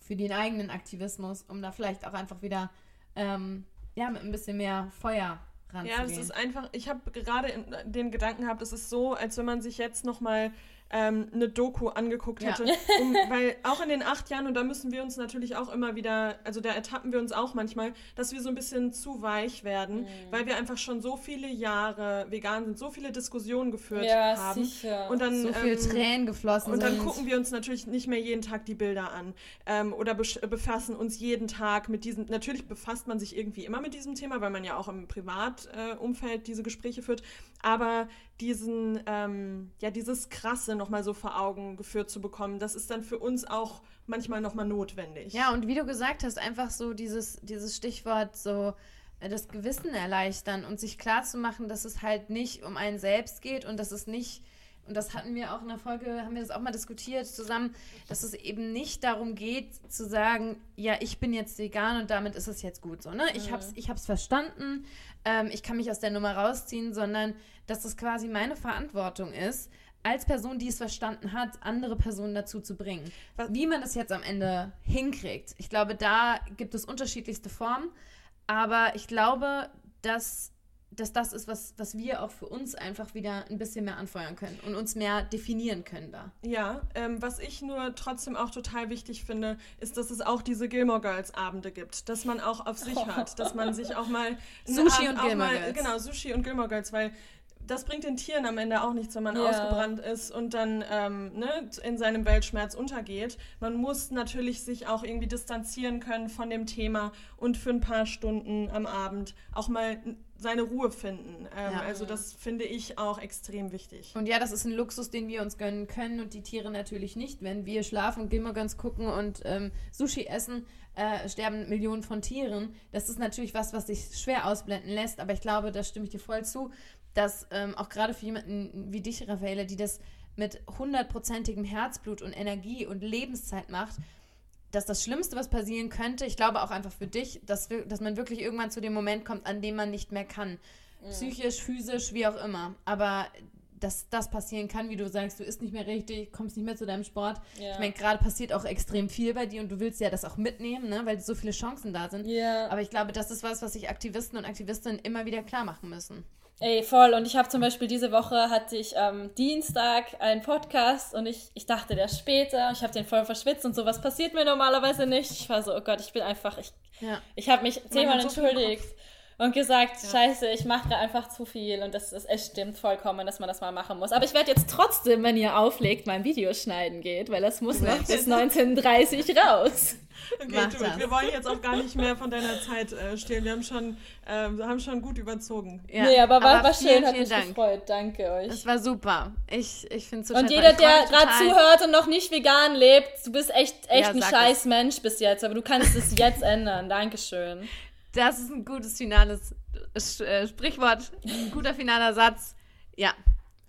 S1: für den eigenen Aktivismus, um da vielleicht auch einfach wieder ähm, ja, mit ein bisschen mehr Feuer ranzugehen.
S2: Ja, es ist einfach, ich habe gerade den Gedanken gehabt, es ist so, als wenn man sich jetzt nochmal ähm, eine Doku angeguckt ja. hätte. Um, weil auch in den acht Jahren, und da müssen wir uns natürlich auch immer wieder, also da ertappen wir uns auch manchmal, dass wir so ein bisschen zu weich werden, mhm. weil wir einfach schon so viele Jahre vegan sind, so viele Diskussionen geführt ja, haben. Sicher. Und dann,
S1: so viel ähm, Tränen geflossen
S2: Und dann sind. gucken wir uns natürlich nicht mehr jeden Tag die Bilder an ähm, oder befassen uns jeden Tag mit diesem, natürlich befasst man sich irgendwie immer mit diesem Thema, weil man ja auch im Privatumfeld äh, diese Gespräche führt, aber diesen, ähm, ja, dieses Krasse nochmal so vor Augen geführt zu bekommen, das ist dann für uns auch manchmal nochmal notwendig.
S1: Ja, und wie du gesagt hast, einfach so dieses, dieses Stichwort so äh, das Gewissen erleichtern und sich klar zu machen, dass es halt nicht um einen selbst geht und dass es nicht und das hatten wir auch in der Folge, haben wir das auch mal diskutiert zusammen, dass es eben nicht darum geht zu sagen, ja, ich bin jetzt vegan und damit ist es jetzt gut so, ne? Ich mhm. hab's, ich hab's verstanden, ähm, ich kann mich aus der Nummer rausziehen, sondern dass es quasi meine Verantwortung ist, als Person, die es verstanden hat, andere Personen dazu zu bringen. Wie man das jetzt am Ende hinkriegt, ich glaube, da gibt es unterschiedlichste Formen, aber ich glaube, dass dass das ist, was, was wir auch für uns einfach wieder ein bisschen mehr anfeuern können und uns mehr definieren können da.
S2: Ja, ähm, was ich nur trotzdem auch total wichtig finde, ist, dass es auch diese Gilmore Girls Abende gibt, dass man auch auf sich hört, dass man sich auch mal
S1: Sushi Abend, und Gilmore mal, Girls.
S2: Genau, Sushi und Gilmore Girls, weil das bringt den Tieren am Ende auch nichts, wenn man ja. ausgebrannt ist und dann ähm, ne, in seinem Weltschmerz untergeht. Man muss natürlich sich auch irgendwie distanzieren können von dem Thema und für ein paar Stunden am Abend auch mal seine Ruhe finden. Ähm, ja. Also das finde ich auch extrem wichtig.
S1: Und ja, das ist ein Luxus, den wir uns gönnen können und die Tiere natürlich nicht. Wenn wir schlafen und gucken und ähm, Sushi essen, äh, sterben Millionen von Tieren. Das ist natürlich was, was sich schwer ausblenden lässt, aber ich glaube, da stimme ich dir voll zu, dass ähm, auch gerade für jemanden wie dich, Raffaele, die das mit hundertprozentigem Herzblut und Energie und Lebenszeit macht, dass das Schlimmste, was passieren könnte, ich glaube auch einfach für dich, dass, dass man wirklich irgendwann zu dem Moment kommt, an dem man nicht mehr kann. Mhm. Psychisch, physisch, wie auch immer. Aber dass das passieren kann, wie du sagst, du isst nicht mehr richtig, kommst nicht mehr zu deinem Sport. Ja. Ich meine, gerade passiert auch extrem viel bei dir und du willst ja das auch mitnehmen, ne? weil so viele Chancen da sind.
S3: Ja.
S1: Aber ich glaube, das ist was, was sich Aktivisten und Aktivistinnen immer wieder klar machen müssen.
S3: Ey, voll. Und ich habe zum Beispiel diese Woche hatte ich am ähm, Dienstag einen Podcast und ich, ich dachte, der später. Ich habe den voll verschwitzt und sowas passiert mir normalerweise nicht. Ich war so, oh Gott, ich bin einfach, ich, ja. ich habe mich zehnmal entschuldigt und gesagt, ja. scheiße, ich mache gerade einfach zu viel und das ist, es stimmt vollkommen, dass man das mal machen muss. Aber ich werde jetzt trotzdem, wenn ihr auflegt, mein Video schneiden geht, weil das muss noch bis 1930 raus.
S2: Okay, du, wir wollen jetzt auch gar nicht mehr von deiner Zeit äh, stehlen. Wir haben schon, äh, haben schon gut überzogen.
S3: Ja, nee, aber war, aber war vielen, schön, hat mich Dank. gefreut. Danke euch.
S1: Das war super. Ich, ich finde es
S3: so Und jeder, der gerade zuhört und noch nicht vegan lebt, du bist echt, echt ja, ein scheiß es. Mensch bis jetzt, aber du kannst es jetzt ändern. Dankeschön.
S1: Das ist ein gutes finales äh, Sprichwort, ein guter finaler Satz. Ja,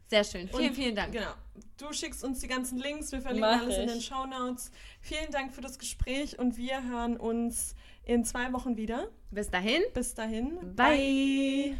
S1: sehr schön. Vielen,
S2: und,
S1: vielen Dank.
S2: Genau. du schickst uns die ganzen Links, wir verlinken Mach alles ich. in den Show Notes. Vielen Dank für das Gespräch und wir hören uns in zwei Wochen wieder.
S1: Bis dahin.
S2: Bis dahin.
S1: Bye. Bye.